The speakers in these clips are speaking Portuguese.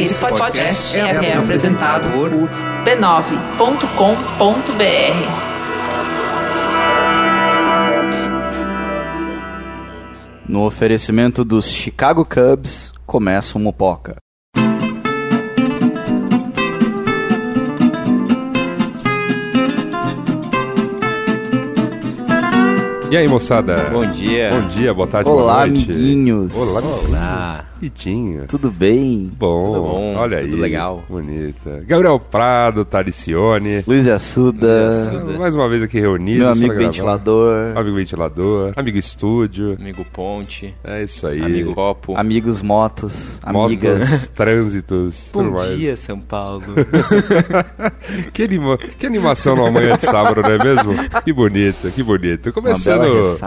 Esse podcast é, é apresentado por b9.com.br. No oferecimento dos Chicago Cubs, começa o Mupoca. E aí, moçada? Bom dia. Bom dia, boa tarde, Olá, boa noite. amiguinhos. Olá, Olá. Ritinho. Tudo bem? Bom, Tudo bom, olha tudo aí. legal. Bonita. Gabriel Prado, Taricione. Luiz Assuda. Mais uma vez aqui reunidos. meu amigo ventilador, Amigo ventilador, amigo estúdio. Amigo Ponte, É isso aí. amigo Copo. amigos motos, Motos, amigas. trânsitos, tudo Bom mais. dia, São Paulo. que, anima... que animação numa manhã de sábado, não é mesmo? Que bonito, que bonito. Uma Começando.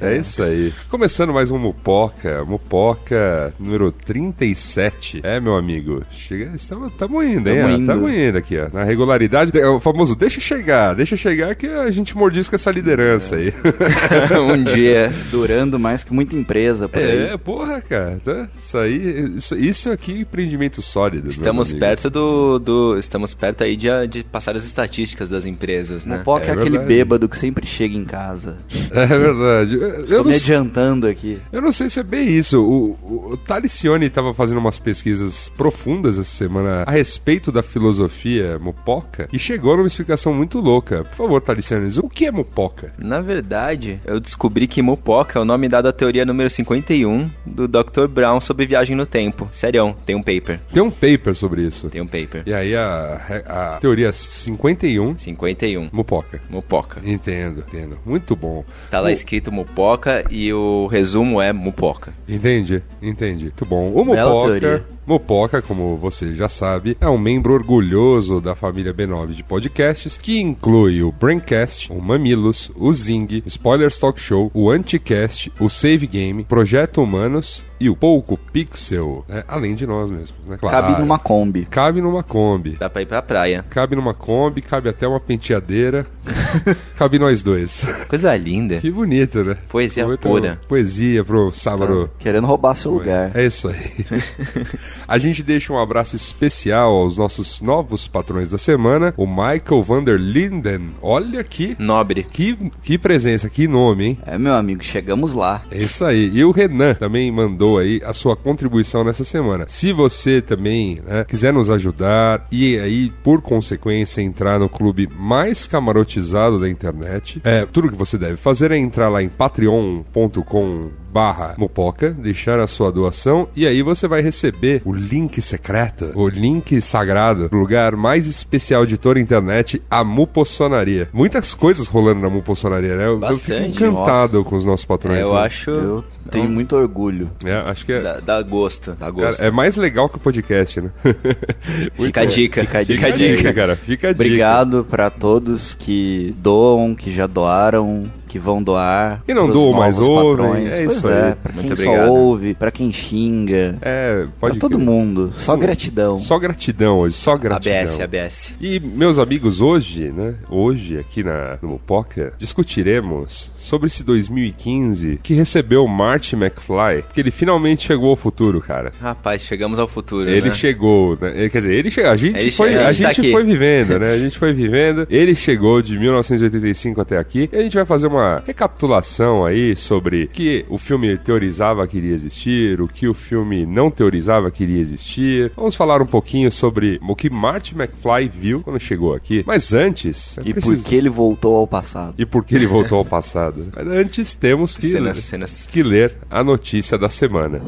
É isso aí. Começando mais um Mupoca, Mupoca número 37. É, meu amigo. Chega, estamos, estamos indo, hein? Tamo ó, indo. Estamos indo aqui, ó. Na regularidade. É o famoso deixa chegar, deixa chegar que a gente mordisca essa liderança aí. um dia durando mais que muita empresa por aí. É, porra, cara. Tá? Isso aí, isso, isso aqui é empreendimento sólido. Estamos perto do, do. Estamos perto aí de, de passar as estatísticas das empresas, né? Mupoca é, É aquele verdade. bêbado que sempre chega em casa. É verdade. Eu Estou não me adiantando aqui. Eu não sei se é bem isso. O, o, o Talicione estava fazendo umas pesquisas profundas essa semana a respeito da filosofia mupoca e chegou numa explicação muito louca. Por favor, Talicione, o que é mupoca? Na verdade, eu descobri que Mupoca é o nome dado à teoria número 51 do Dr. Brown sobre viagem no tempo. Sério, tem um paper. Tem um paper sobre isso. Tem um paper. E aí a, a teoria 51, 51. mupoca. Mupoca. Entendo, entendo. Muito bom. Tá lá O- escrito Mupoca e o resumo é Mupoca. Entendi, entendi. Muito bom. O Bela Mupoca, teoria. Mupoca, como você já sabe, é um membro orgulhoso da família B9 de podcasts, que inclui o Braincast, o Mamilos, o Zing, Spoilers Talk Show, o Anticast, o Save Game, Projeto Humanos e o Pouco Pixel, né? além de nós mesmos, né? Claro. Cabe numa Kombi. Cabe numa Kombi. Dá pra ir pra praia. Cabe numa Kombi, cabe até uma penteadeira. cabe nós dois. Coisa linda. Que bonito, né? Poesia Muito pura. Poesia pro sábado. Querendo roubar seu lugar. É isso aí. A gente deixa um abraço especial aos nossos novos patrões da semana, o Michael van der Linden. Olha que, Nobre. que, que presença, que nome, hein? É, meu amigo, chegamos lá. É isso aí. E o Renan também mandou aí a sua contribuição nessa semana. Se você também né, quiser nos ajudar e aí, por consequência, entrar no clube mais camarotizado da internet, é, tudo que você deve fazer é entrar lá em patreon.com barra Mupoca, deixar a sua doação e aí você vai receber o link secreto, o link sagrado, o lugar mais especial de toda a internet, a Mupossonaria. Muitas coisas rolando na Mupossonaria, né? Eu, eu Bastante. fico encantado com os nossos patrões. É, eu né? acho. Eu tenho muito orgulho. É, acho que é. Dá, dá gosto, dá Cara, gosto. é mais legal que o podcast, né? Fica a dica. Fica a Fica a dica, cara. Fica a dica. Obrigado pra todos que doam, que já doaram, que vão doar. Que não doam, novos ouvem. patrões. É Pois isso é, aí. pra Muito quem obrigado. só ouve, pra quem xinga, É, pode pra todo mundo. Só gratidão. Só gratidão hoje, só gratidão. ABS, ABS. E, meus amigos, hoje, né? Hoje, aqui na, no Mupoca, discutiremos sobre esse 2015 que recebeu o Marty McFly, que ele finalmente chegou ao futuro, cara. Rapaz, chegamos ao futuro. Ele né? chegou, né? Quer dizer, ele chegou. A gente, Ele foi, a a gente tá foi vivendo, né? A gente foi vivendo. Ele chegou de 1985 até aqui. E a gente vai fazer uma recapitulação aí sobre o que o filme teorizava que iria existir, o que o filme não teorizava que iria existir. Vamos falar um pouquinho sobre o que Marty McFly viu quando chegou aqui. Mas antes, é E preciso- por que ele voltou ao passado. e por que ele voltou ao passado. Mas antes temos que, Cenas, cenas. que ler a notícia da semana.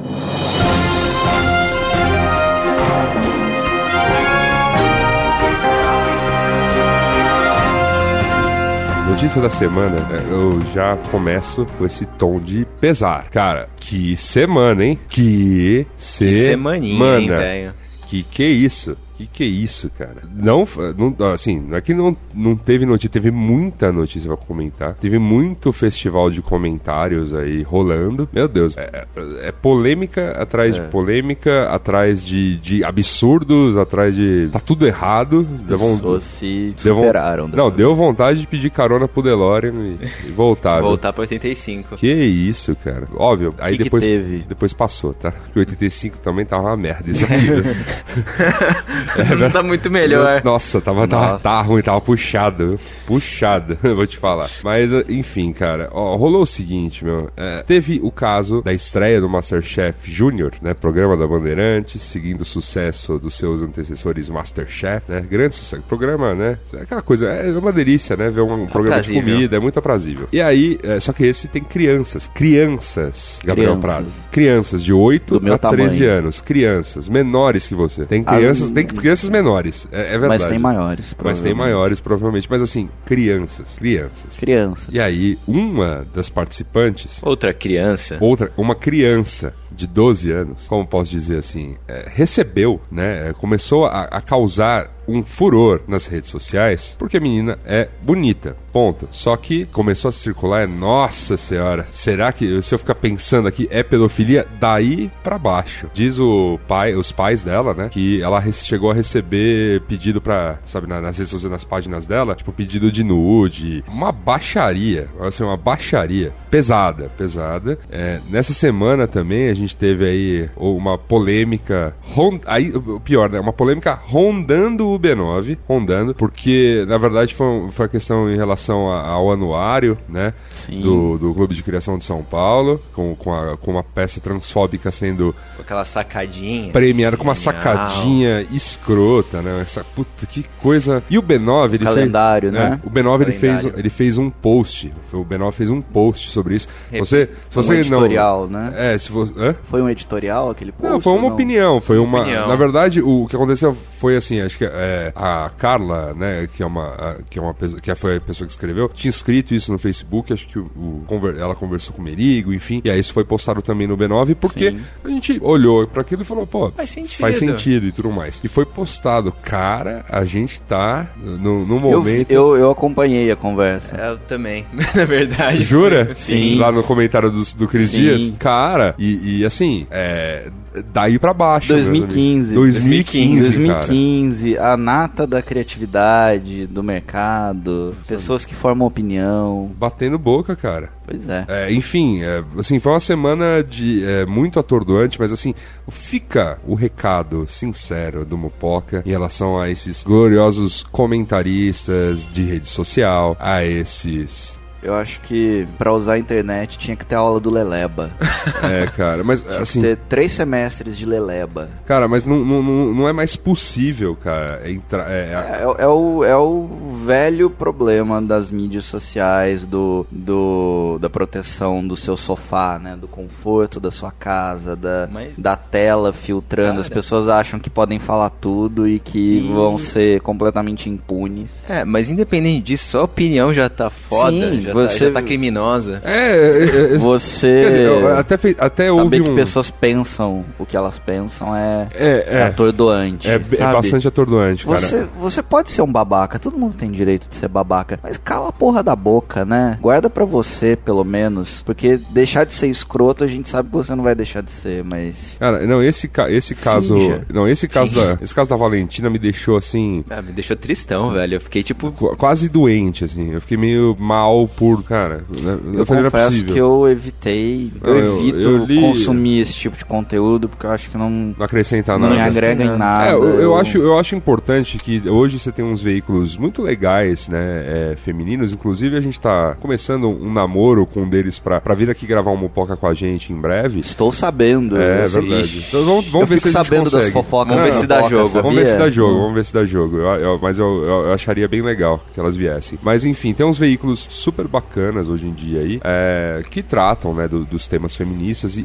Notícia da semana, é, eu já começo com esse tom de pesar. Cara, que semana, hein? Que, Que semaninha, hein, velho? Que que é isso? Que que é isso, cara? Não, não assim, não é que não, não teve notícia, teve muita notícia pra comentar. Teve muito festival de comentários aí rolando. Meu Deus, é, é- é polêmica atrás de polêmica, atrás de, de absurdos, atrás de. Tá tudo errado. Von- Pessoas se deu superaram. Não, deu vontade de pedir carona pro DeLorean e, e voltar. Voltar pra 85. Que isso, cara. Óbvio, aí que depois, teve? depois passou, tá? Porque 85 também tava uma merda isso aqui. viu? Não tá muito melhor. Nossa, tava, tava, Nossa. tava ruim, tava puxado. Puxado, vou te falar. Mas, enfim, cara, ó, rolou o seguinte, meu. é, teve o caso da estreia do Masterchef Júnior, né? Programa da Bandeirantes, seguindo o sucesso dos seus antecessores Masterchef, né? Grande sucesso. Programa, né? Aquela coisa, é uma delícia, né? Ver um programa de Aprazível. comida, é muito aprazível. E aí, é, só que esse tem crianças. Crianças, Gabriel Crianças. Prado. Crianças de 8 Do meu a 13 tamanho. anos. Crianças, menores que você. Tem As- crianças, tem crianças menores. É, é verdade. Mas tem maiores. Mas tem provavelmente. maiores, provavelmente. Mas assim, crianças. Crianças. Crianças. E aí, uma das participantes, Outra criança. outra, uma criança de 12 anos, como posso dizer assim, é, recebeu, né? é, Começou a, a causar um furor nas redes sociais, porque a menina é bonita, ponto. Só que começou a circular, é, nossa senhora, será que, se eu ficar pensando aqui, é pedofilia? Daí pra baixo. Diz o pai, os pais dela, né, que ela chegou a receber pedido pra, sabe, na- nas redes sociais, nas páginas dela, tipo, pedido de nude, uma baixaria, assim, uma baixaria. Pesada, pesada. É, nessa semana também a gente teve aí uma polêmica, ron- aí, o pior, né, uma polêmica rondando o B9, rondando, porque na verdade foi, foi a questão em relação a- ao anuário, né, Sim. do, do Clube de Criação de São Paulo, com, com, a- com uma peça transfóbica sendo Com aquela sacadinha. premiada com uma sacadinha escrota, né? Essa puta que coisa. E o B9, ele Calendário, fez, né? O B9 ele fez, ele fez um post. O B9 fez um post sobre isso. Você, se Um você editorial, não, né? É, se você, hã? Foi um editorial aquele post? Não, foi uma não? opinião, foi uma. Opinião. Na verdade, o, que aconteceu foi assim, acho que é, a Carla, né, que é uma, a- que é uma pessoa, que foi a pessoa que escreveu, tinha escrito isso no Facebook, acho que o, o conver- ela conversou com o Merigo, enfim, e aí isso foi postado também no B9, porque Sim. a gente olhou pra aquilo e falou, pô, Faz sentido. faz sentido e tudo mais. E foi postado, cara, a gente tá no, no Eu, momento. eu, eu acompanhei a conversa. Eu também, na verdade. Jura? Sim. Lá no comentário do, do Cris Sim. Dias. Cara, e, e assim, é, daí pra baixo. meus 2015. amigos. 2015, cara. 2015, a nata da criatividade, do mercado, pessoas que formam opinião. Batendo boca, cara. Pois é. É, enfim, é, assim, foi uma semana de é, muito atordoante, mas assim, fica o recado sincero do Mupoca em relação a esses gloriosos comentaristas de rede social, a esses. Eu acho que pra usar a internet tinha que ter aula do Leleba. É, cara, mas assim. ter três semestres de Leleba. Cara, mas não, não, não é mais possível, cara, entrar. É, É, é o, é o velho problema das mídias sociais, do, do, da proteção do seu sofá, né? Do conforto da sua casa, da, Mas- da tela filtrando. As Cara. pessoas acham que podem falar tudo e que E- vão ser completamente impunes. É, mas independente disso, sua opinião já tá foda, Sim, já, você- tá, já tá criminosa. é, é, é, Você Quer dizer, até, fei- até houve saber um. que pessoas pensam o que elas pensam é, É, é é, atordoante. é, é sabe? bastante atordoante, cara. Você, você pode ser um babaca, todo mundo tem direito de ser babaca, mas cala a porra da boca, né? Guarda pra você, pelo menos, porque deixar de ser escroto a gente sabe que você não vai deixar de ser, mas. Cara, não, esse, ca- esse caso. Finja. Não, esse caso, da, esse caso da Valentina me deixou assim. Ah, me deixou tristão, velho. Eu fiquei tipo. qu- Quase doente, assim. Eu fiquei meio mal por. Cara, né? Eu, falei, não é confesso que eu evitei, eu, Não, eu- evito eu li- consumir esse tipo de conteúdo, porque eu acho que não, Não acrescentar não nada. me agrega em nada. É, eu, eu acho, eu acho importante que hoje você tem uns veículos muito legais, né, é, femininos. Inclusive, a gente tá começando um namoro com um deles pra, pra vir aqui gravar um Mupoca com a gente em breve. Estou sabendo. É eu verdade. Então vamos, vamos eu ver se a gente sabendo das consegue. fofocas. Vamos ver se dá jogo. sabia? Vamos ver se dá jogo, vamos ver se dá jogo. Eu- eu- mas eu, eu- eu acharia bem legal que elas viessem. Mas enfim, tem uns veículos super bacanas hoje em dia aí é, que tratam né, do- dos temas feministas e,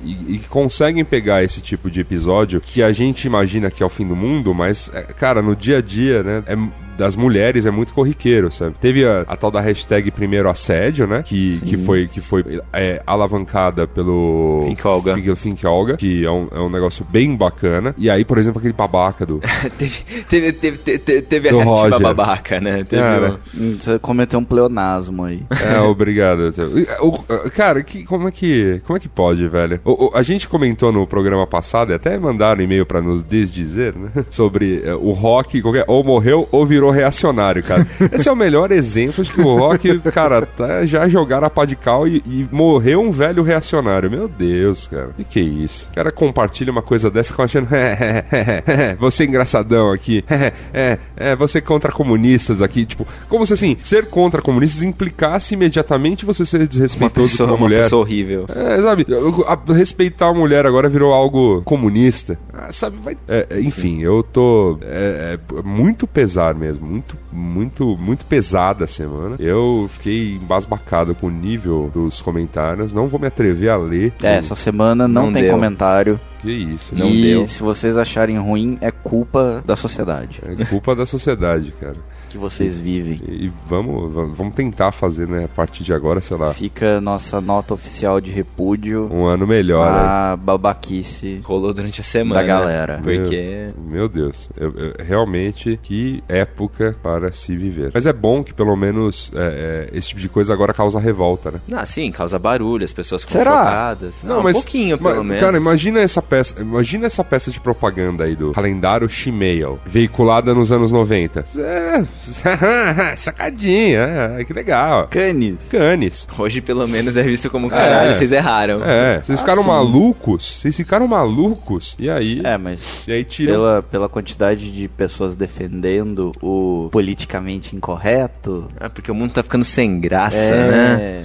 conseguem pegar esse tipo de episódio que a gente imagina que é o fim do mundo, mas, é, cara, no dia a dia, né? é- das mulheres é muito corriqueiro, sabe? Teve a, a tal da hashtag primeiro assédio, né? Que, que foi, que foi é, alavancada pelo Fink Olga. Fink, Fink Olga, que é um, é um negócio bem bacana. E aí, por exemplo, aquele babaca do. teve, teve, teve, teve, teve a Roger. babaca, né? Teve Cara. Hum, Você cometeu um pleonasmo aí. É, obrigado. O- cara, que, como, é que, como é que pode, velho? O- o- a gente comentou no programa passado, e até mandaram e-mail pra nos desdizer, né? Sobre é, o rock, qualquer- ou morreu ou virou reacionário, cara. Esse é o melhor exemplo de que o rock, cara, tá, já jogaram a pá de cal e, e morreu um velho reacionário. Meu Deus, cara. O que, é isso? O cara compartilha uma coisa dessa com achando. você é engraçadão aqui. é, é, você contra comunistas aqui. Tipo, como se assim, ser contra comunistas implicasse imediatamente você ser uma desrespeitoso pessoa, com a uma mulher. pessoa horrível. É, sabe, a- respeitar a mulher agora virou algo comunista. Ah, sabe, vai. é, é, enfim, eu tô. É, é muito pesar mesmo. Muito, muito, muito pesada a semana. Eu fiquei embasbacado com o nível dos comentários. Não vou me atrever a ler. É, essa semana não, Não tem deu. comentário. Que isso, Não e deu. se vocês acharem ruim, é culpa da sociedade É culpa da sociedade, cara. que vocês vivem. E vamos, vamos tentar fazer, né, a partir de agora, sei lá, Fica nossa nota oficial de repúdio um ano melhor. né? à babaquice. Rolou durante a semana. Da galera. né? Porque. Meu Deus, eu- eu- realmente que época para se viver. Mas é bom que pelo menos é, é, esse tipo de coisa agora causa revolta, né? Ah, sim, causa barulho, as pessoas ficam Será? chocadas. Não, um pouquinho, pelo menos. Cara, imagina essa peça, imagina essa peça de propaganda aí do calendário Shemale, veiculada nos anos 90. É, sacadinha, é, que legal. Canis. Canes. Hoje, pelo menos, é visto como caralho, É. vocês erraram. É, vocês ficaram sim. malucos? Vocês ficaram malucos? E aí? É, mas E aí tiram. pela, pela quantidade de pessoas defendendo o politicamente incorreto. É porque o mundo tá ficando sem graça, né? é,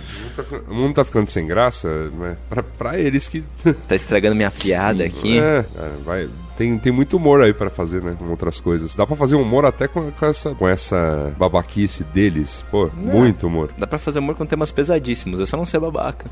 O mundo tá ficando sem graça, né? Pra, pra eles que. Tá estragando minha piada aqui. É, é, vai. Tem, tem muito humor aí pra fazer, né? Com outras coisas. Dá pra fazer humor até com, com essa, com essa babaquice deles. Pô, muito humor. Dá pra fazer humor com temas pesadíssimos, é só não ser babaca.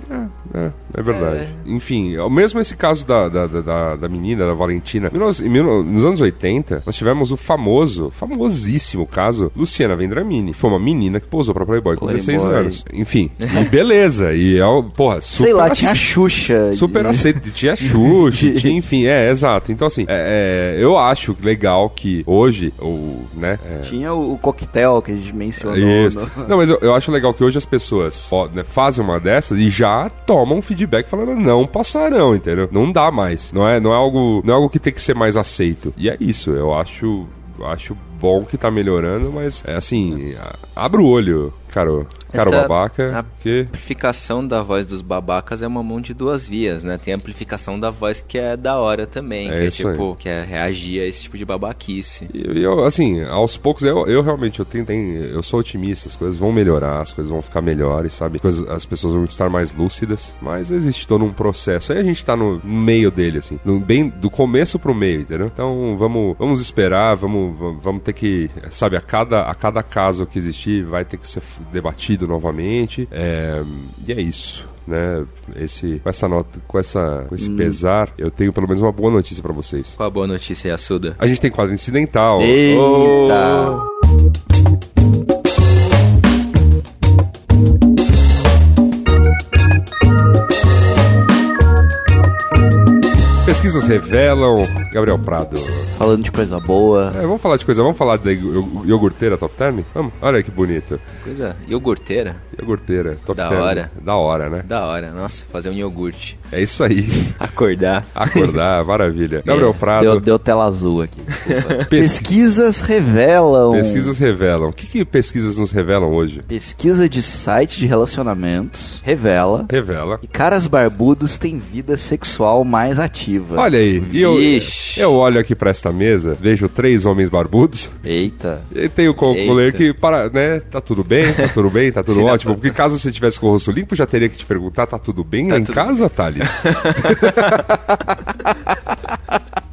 É, é verdade. Enfim, é o mesmo esse caso da, da, da- da, menina, da Valentina. Em mil- em mil- nos anos 80, nós tivemos o famoso, famosíssimo caso Luciana Vendramini. Foi uma menina que posou pra Playboy com Playboy. 16 anos. Enfim, e beleza. E é, o- porra, super Sei lá, ace- tinha a Xuxa. Super aceito. Tinha Xuxa, tinha, enfim, é, exato. Então, assim, é, é, eu acho legal que hoje, o, né, é, Tinha o, o coquetel que a gente mencionou. isso. no- Não, mas eu, eu acho legal que hoje as pessoas ó, né, fazem uma dessas e já tomam feedback falando não passarão, entendeu? Não dá mais. Não é, não é algo, não é algo que tem que ser mais aceito. E é isso. Eu acho, acho bom que tá melhorando, mas é assim, a- abra o olho, caro, caro Essa- babaca, a- porque amplificação da voz dos babacas é uma mão de duas vias, né? Tem a amplificação da voz que é da hora também, É que é tipo, que é reagir a esse tipo de babaquice. E eu, assim, aos poucos, eu, eu realmente, eu tenho, tenho- eu sou otimista, as coisas vão melhorar, as coisas vão ficar melhores, sabe? Coisas- as pessoas vão estar mais lúcidas, mas existe todo um processo. Aí a gente tá no meio dele, assim, no- bem do começo pro meio, entendeu? Então vamos, vamos esperar, vamos, vamos- vamos ter que, sabe, a cada, a cada caso que existir vai ter que ser debatido novamente. É, e é isso. Né, esse, com essa nota, com, essa, com esse pesar, eu tenho pelo menos uma boa notícia pra vocês. Qual a boa notícia Assuda? A gente tem quadro incidental. Eita! Pesquisas revelam. Gabriel Prado. Falando de coisa boa. É, vamos falar de coisa, vamos falar da iog- iogurteira top term? Vamos? Olha que bonito. Coisa iogurteira? Iogurteira top Da term. hora. Da hora, né? Da hora, nossa, fazer um iogurte. É isso aí. Acordar. Acordar, maravilha. Gabriel Prado. Deu, deu tela azul aqui. pes- Pesquisas revelam. Pesquisas revelam. O que, que pesquisas nos revelam hoje? Pesquisa de site de relacionamentos revela Revela. que caras barbudos têm vida sexual mais ativa. Olha aí, e eu, eu olho aqui pra esta mesa, vejo três homens barbudos Eita. e tenho o concluir Eita. que, para, né, tá tudo bem, tá tudo bem, tá tudo Sim, ótimo. tá- Porque caso você tivesse com o rosto limpo, já teria que te perguntar, tá tudo bem Tá lá em tudo- casa, Thales?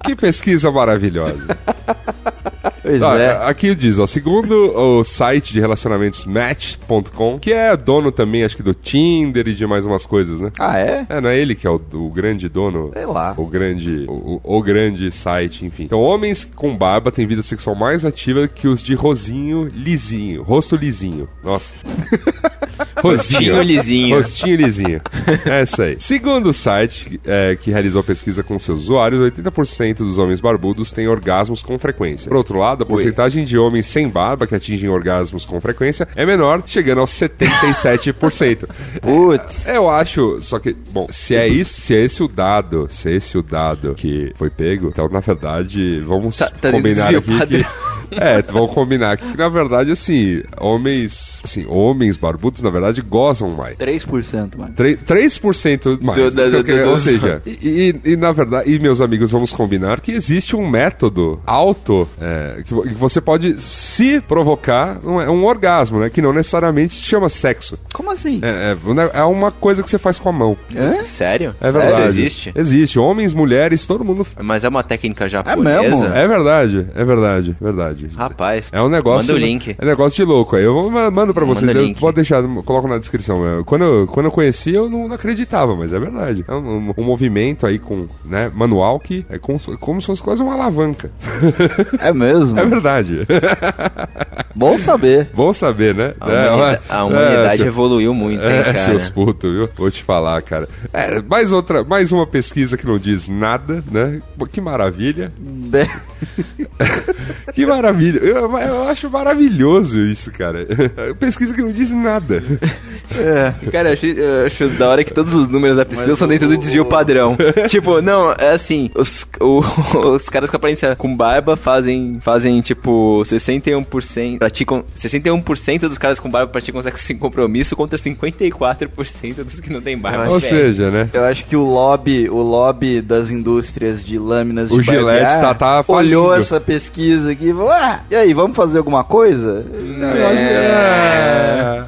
que pesquisa maravilhosa. Pois é. Aqui diz, ó, segundo o site de relacionamentos Match.com, que é dono também, acho que do Tinder e de mais umas coisas, né? Ah, é? É, não é ele que é o, o grande dono? Sei lá. O grande, o- o grande site, enfim. Então, homens com barba têm vida sexual mais ativa que os de rosinho lisinho, rosto lisinho. Nossa. Rostinho lisinho. Rostinho lisinho. É isso aí. Segundo o site é, que realizou pesquisa com seus usuários, 80% dos homens barbudos têm orgasmos com frequência. Por outro lado, a porcentagem de homens sem barba que atingem orgasmos com frequência é menor, chegando aos 77%. Putz. Eu acho, só que, bom, se é isso, se é esse o dado, se é esse o dado que foi pego, então na verdade, vamos Tá- tá combinar aqui que é, vamos combinar aqui que na verdade assim, homens, assim, homens barbudos na verdade gozam mais. 3%, mano. 3%, 3% mais. Do- da- Então, do- que- do- ou do- seja, e, e- e, na verdade, e meus amigos, vamos combinar que existe um método auto é, que, vo- que você pode se provocar um, é um orgasmo, né? Que não necessariamente se chama sexo. Como assim? É, é, é uma coisa que você faz com a mão. Hã? Sério? É verdade. Isso existe? Existe. Homens, mulheres, todo mundo. Mas é uma técnica japonesa? mesmo? É verdade, é verdade, verdade. Rapaz. É um negócio. Manda o link. É um negócio de louco. Aí eu mando pra vocês. Manda eu- deixar, coloco na descrição. É, Quando eu, quando eu conheci, eu não acreditava, mas é verdade. É um, um- movimento aí com, né, manual que é como, se- como se fosse quase uma alavanca. É mesmo? É verdade. Bom saber. Bom saber, né? A, É, humanida- ó, a humanidade é, evoluiu muito, hein, É, cara? seus putos, viu? Vou te falar, cara. É, mais outra, mais uma pesquisa que não diz nada, né? Que maravilha. Que maravilha. Eu, eu acho maravilhoso isso, cara. Pesquisa que não diz nada. Cara, eu acho, eu acho da hora que todos os números da pesquisa são dentro do desvio padrão. tipo, não, é assim, os, o- os caras com aparência com barba fazem, fazem tipo, 61%, praticam, 61% dos caras com barba praticam sexo sem compromisso contra 54% dos que não têm barba. Ou seja, né? Eu acho que o lobby, o lobby das indústrias de lâminas de O Gillette barbear tá- tá olhou essa pesquisa aqui e falou: "Ah, e aí, vamos fazer alguma coisa?" É.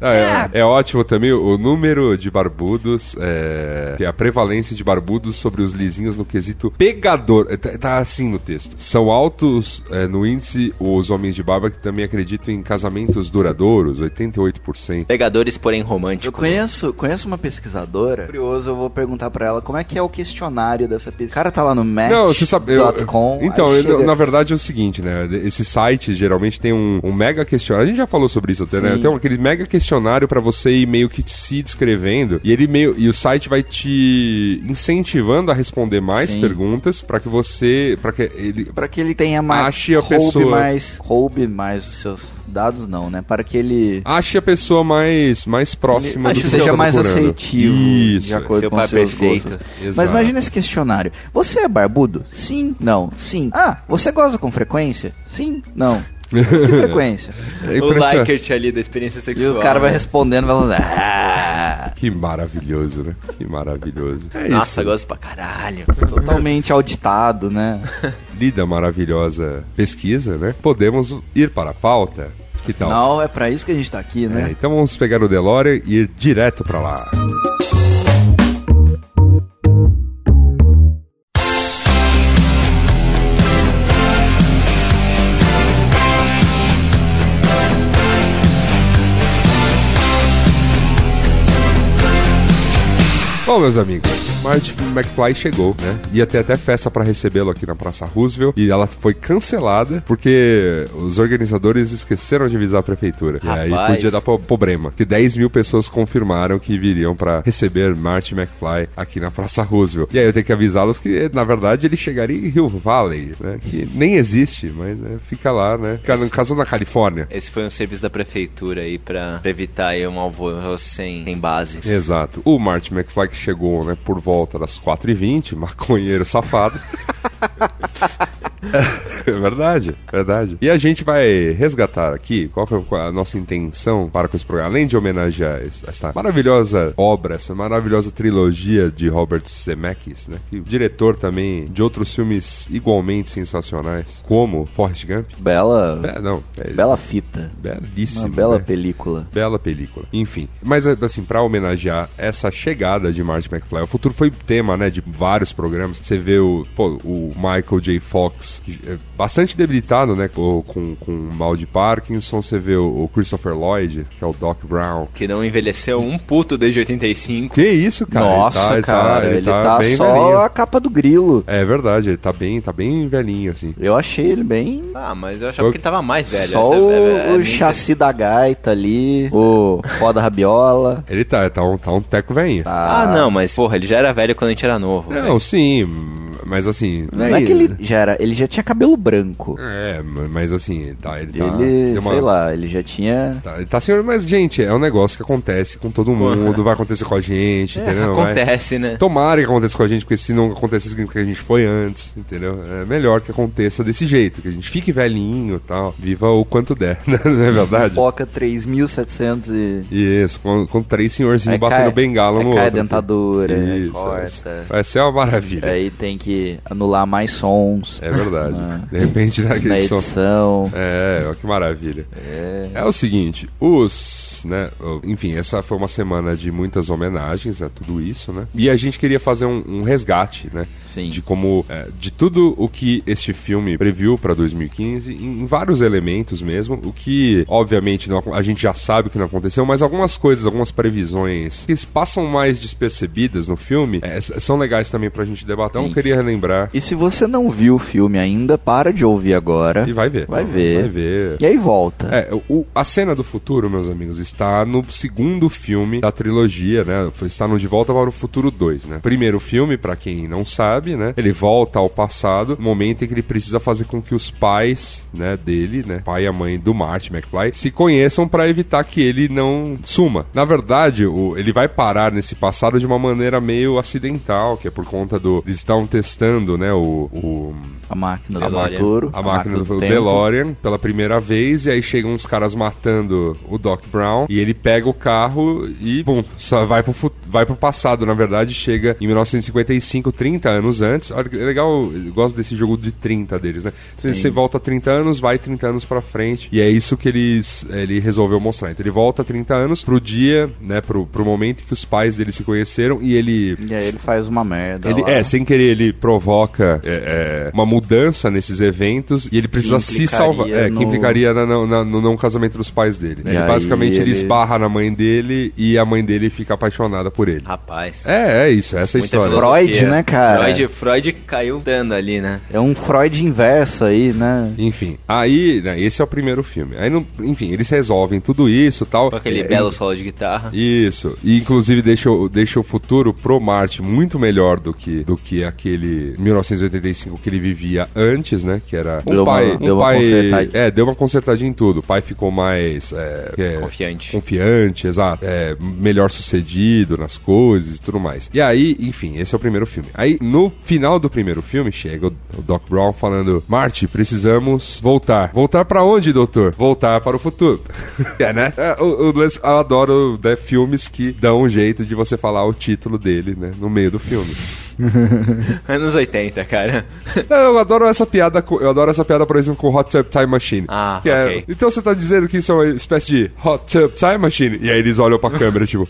Não, é, é ótimo também o número de barbudos, é, que é a prevalência de barbudos sobre os lisinhos no quesito pegador. É, Tá, tá assim no texto. São altos é, no índice os homens de barba que também acreditam em casamentos duradouros, 88%. Pegadores, porém Eu românticos. conheço, conheço uma pesquisadora. Curioso, eu vou perguntar pra ela como é que é o questionário dessa pesquisa. O cara tá lá no eu- match.com. então, eu- na verdade é o seguinte, né? Esses sites geralmente tem um, um mega questionário. A gente já falou sobre isso até, né? Sim. Tem um- aquele mega questionário pra você ir meio que se descrevendo. E ele meio. E o site vai te incentivando a responder mais Sim. perguntas pra que você. para que ele. Pra que ele tenha mais. Ache a roube pessoa. mais. Roube mais os seus dados, não, né? Para que ele. Ache a pessoa mais, mais próxima Acho do que seja mais procurando. aceitivo Isso. de acordo Seu com seus perfeito. gostos. Exato. Mas imagina esse questionário. Você é barbudo? Sim. Não. Sim. Ah, você goza com frequência? Sim. Não. Que frequência? É O. Likert ali da experiência E sexual. o cara vai né? respondendo, vai falando. Ah, Que maravilhoso, né? Que maravilhoso. É Nossa, isso. gosto pra caralho. totalmente auditado, né? lida maravilhosa pesquisa, né? Podemos ir para a pauta. Que tal? Não, é pra isso que a gente tá aqui, É, né? então vamos pegar o DeLorean e ir direto para lá. Bom, meus amigos, Marty McFly chegou, né? Ia ter até festa pra recebê-lo aqui na Praça Roosevelt e ela foi cancelada porque os organizadores esqueceram de avisar a prefeitura. E aí Rapaz. podia dar pro- problema. Que 10 mil pessoas confirmaram que viriam pra receber Marty McFly aqui na Praça Roosevelt. E aí eu tenho que avisá-los que, na verdade, ele chegaria em Rio Valley, né? Que nem existe, mas né, fica lá, né? Fica no caso na Califórnia. Esse foi um serviço da prefeitura aí pra, pra evitar aí um alvoroço sem, sem base. Exato. O Marty McFly que chegou, né, por volta das 4h20, maconheiro safado. É verdade, verdade. E a gente vai resgatar aqui qual é a nossa intenção para com esse programa. Além de homenagear es- essa maravilhosa obra, essa maravilhosa trilogia de Robert Zemeckis, né? Que diretor também de outros filmes igualmente sensacionais, como Forrest Gump. Bela. É, não, é Bela fita. belíssimo. Uma bela né? película. Bela película. Enfim. Mas, assim, pra homenagear essa chegada de Marty McFly, o futuro foi tema, né, de vários programas. Você vê o, pô, o Michael J. Fox eh, bastante debilitado, né? Com, com, com mal de Parkinson. Você vê o, o Christopher Lloyd, que é o Doc Brown. Que não envelheceu um puto desde 85. Que isso, cara? Nossa, ele tá, cara, ele tá, bem só velhinho. a capa do grilo. É verdade, ele tá bem, tá bem velhinho, assim. Eu achei ele bem. Ah, mas eu achava que ele tava mais velho. Só Essa- o, é- é- o é- chassi da gaita ali, o pó da rabiola. Ele tá, tá um, tá um teco velhinho. Tá. Ah, não, mas porra, ele já era velho quando a gente era novo. Não, velho. sim, mas assim. Não é que ele já era, ele já tinha cabelo branco. É, mas assim, tá, ele tá. Ele, uma- sei lá, ele já tinha. Tá, ele tá assim, mas, gente, é um negócio que acontece com todo mundo, vai acontecer com a gente, É, entendeu? Vai- acontece, né? Tomara que aconteça com a gente, porque se não acontecer, significa que a gente foi antes, entendeu? É melhor que aconteça desse jeito, que a gente fique velhinho e tal, viva o quanto der, né? não é verdade? Poca 3700 e. Isso, com, com três senhorzinhos Aí batendo cai- bengala aí no cai outro. dentadura, aí Isso, corta. Vai ser uma maravilha. Aí tem que anular mais sons É verdade. Ah. De repente, na naquele som. edição. É, olha que maravilha. É. É o seguinte, os, né, enfim, essa foi uma semana de muitas homenagens a tudo isso, né? E a gente queria fazer um, um resgate, né? Sim. De como, é, de tudo o que este filme previu para 2015, em, em vários elementos mesmo, o que, obviamente, não a gente já sabe que não aconteceu, mas algumas coisas, algumas previsões que passam mais despercebidas no filme, é, são legais também pra gente debater. Então, eu queria relembrar. E se você não viu o filme ainda, para de ouvir agora. E vai ver. Vai ver. Vai ver. E aí volta. É, o, a cena do futuro, meus amigos, está no segundo filme da trilogia, né? Está no De Volta para o Futuro 2, né? Primeiro filme, pra quem não sabe, né? Ele volta ao passado, momento em que ele precisa fazer com que os pais, né, dele, né, pai e a mãe do Marty McFly, se conheçam pra evitar que ele não suma. Na verdade, o, ele vai parar nesse passado de uma maneira meio acidental, que é por conta do eles estão testando, né, o- o A máquina a do DeLorean. futuro. a máquina do, tempo. DeLorean pela primeira vez e aí chegam uns caras matando o Doc Brown e ele pega o carro e bum, só vai pro, vai pro passado, na verdade, chega em 1955, 30 anos antes. Olha que legal, eu gosto desse jogo de 30 deles, né? Então, Você volta 30 anos, vai 30 anos pra frente e é isso que eles ele resolveu mostrar. Então ele volta 30 anos pro dia, né, pro, pro momento que os pais dele se conheceram e ele E aí ele faz uma merda. ele, lá. é, sem querer, ele provoca é, é, uma mudança nesses eventos e ele precisa se salvar. É, que no- implicaria na- na- no não casamento dos pais dele. né? E Ele, basicamente ele... ele- esbarra na mãe dele e a mãe dele fica apaixonada por ele. Rapaz. É, é isso, essa é a Muita história. Freud, né, cara? Freud, Freud caiu dando ali, né? É um Freud inverso aí, né? Enfim, aí, né, esse é o primeiro filme. Aí, no- enfim, eles resolvem tudo isso e tal. Com aquele É, belo solo de guitarra. Isso. E inclusive deixa, o- deixa o futuro pro Marte muito melhor do que, do que aquele 1985 que ele vivia antes, né? Que era um Deu uma- pai. um deu uma pai consertadinha. É, deu uma consertadinha em tudo. O pai ficou mais. é, é, Confiante. Confiante, exato. É, melhor sucedido nas coisas e tudo mais. E aí, enfim, esse é o primeiro filme. Aí, no final do primeiro filme, chega o, o Doc Brown falando: Marty, precisamos voltar. Voltar pra onde, doutor? Voltar para o futuro. é, né? É, o, o lance- eu adoro né, filmes que dão um jeito de você falar o título dele, né? No meio do filme. Anos 80, cara. Não, eu adoro essa piada, com- eu adoro essa piada, por exemplo, com Hot Tub Time Machine. Ah, é- ok. então você tá dizendo que isso é uma espécie de Hot Tub Time Machine? E aí eles olham pra câmera, tipo.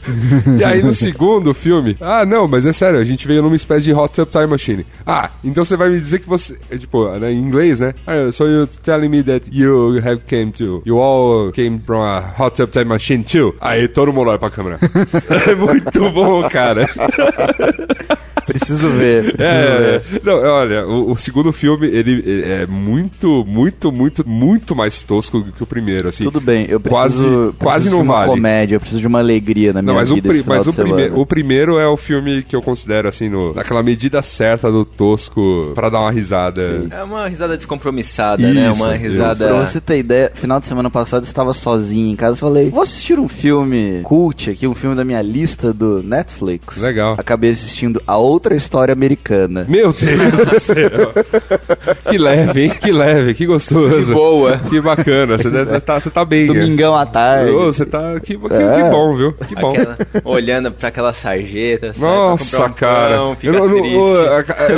e aí no segundo filme, ah, não, mas é sério, a gente veio numa espécie de Hot Tub Time Machine. Ah, então você vai me dizer que você. é, Tipo, né, em inglês, né? Ah, so you're telling me that you have came to. You all came from a Hot Tub Time Machine too? Aí todo mundo olha pra câmera. é muito bom, cara. Preciso ver. Preciso É, ver. não, olha, o, o segundo filme, ele, é muito, muito, muito, muito mais tosco do que o primeiro, assim. Tudo bem, eu preciso, Quase, preciso quase de não uma vale. comédia, eu preciso de uma alegria na minha Não, mas, o, vida final mas de o, prime o primeiro é o filme que eu considero, assim, no, naquela medida certa do tosco pra dar uma risada. É uma risada descompromissada, né? Isso, Uma isso. risada. Pra você ter ideia, final de semana passado eu estava sozinho em casa falei, vou assistir um filme cult aqui, um filme da minha lista do Netflix. Legal. Acabei assistindo A Outra História Americana. Meu Deus do céu. Que leve, hein? Que leve, que gostoso. Que boa. Que bacana. Você deve- você tá, você tá bem, né? Domingão à tarde. Ô, Você tá. Que, que, É. que bom, viu? Que bom. Aquela- olhando pra aquela sarjeta. Nossa, um cara. pão, fica Eu eu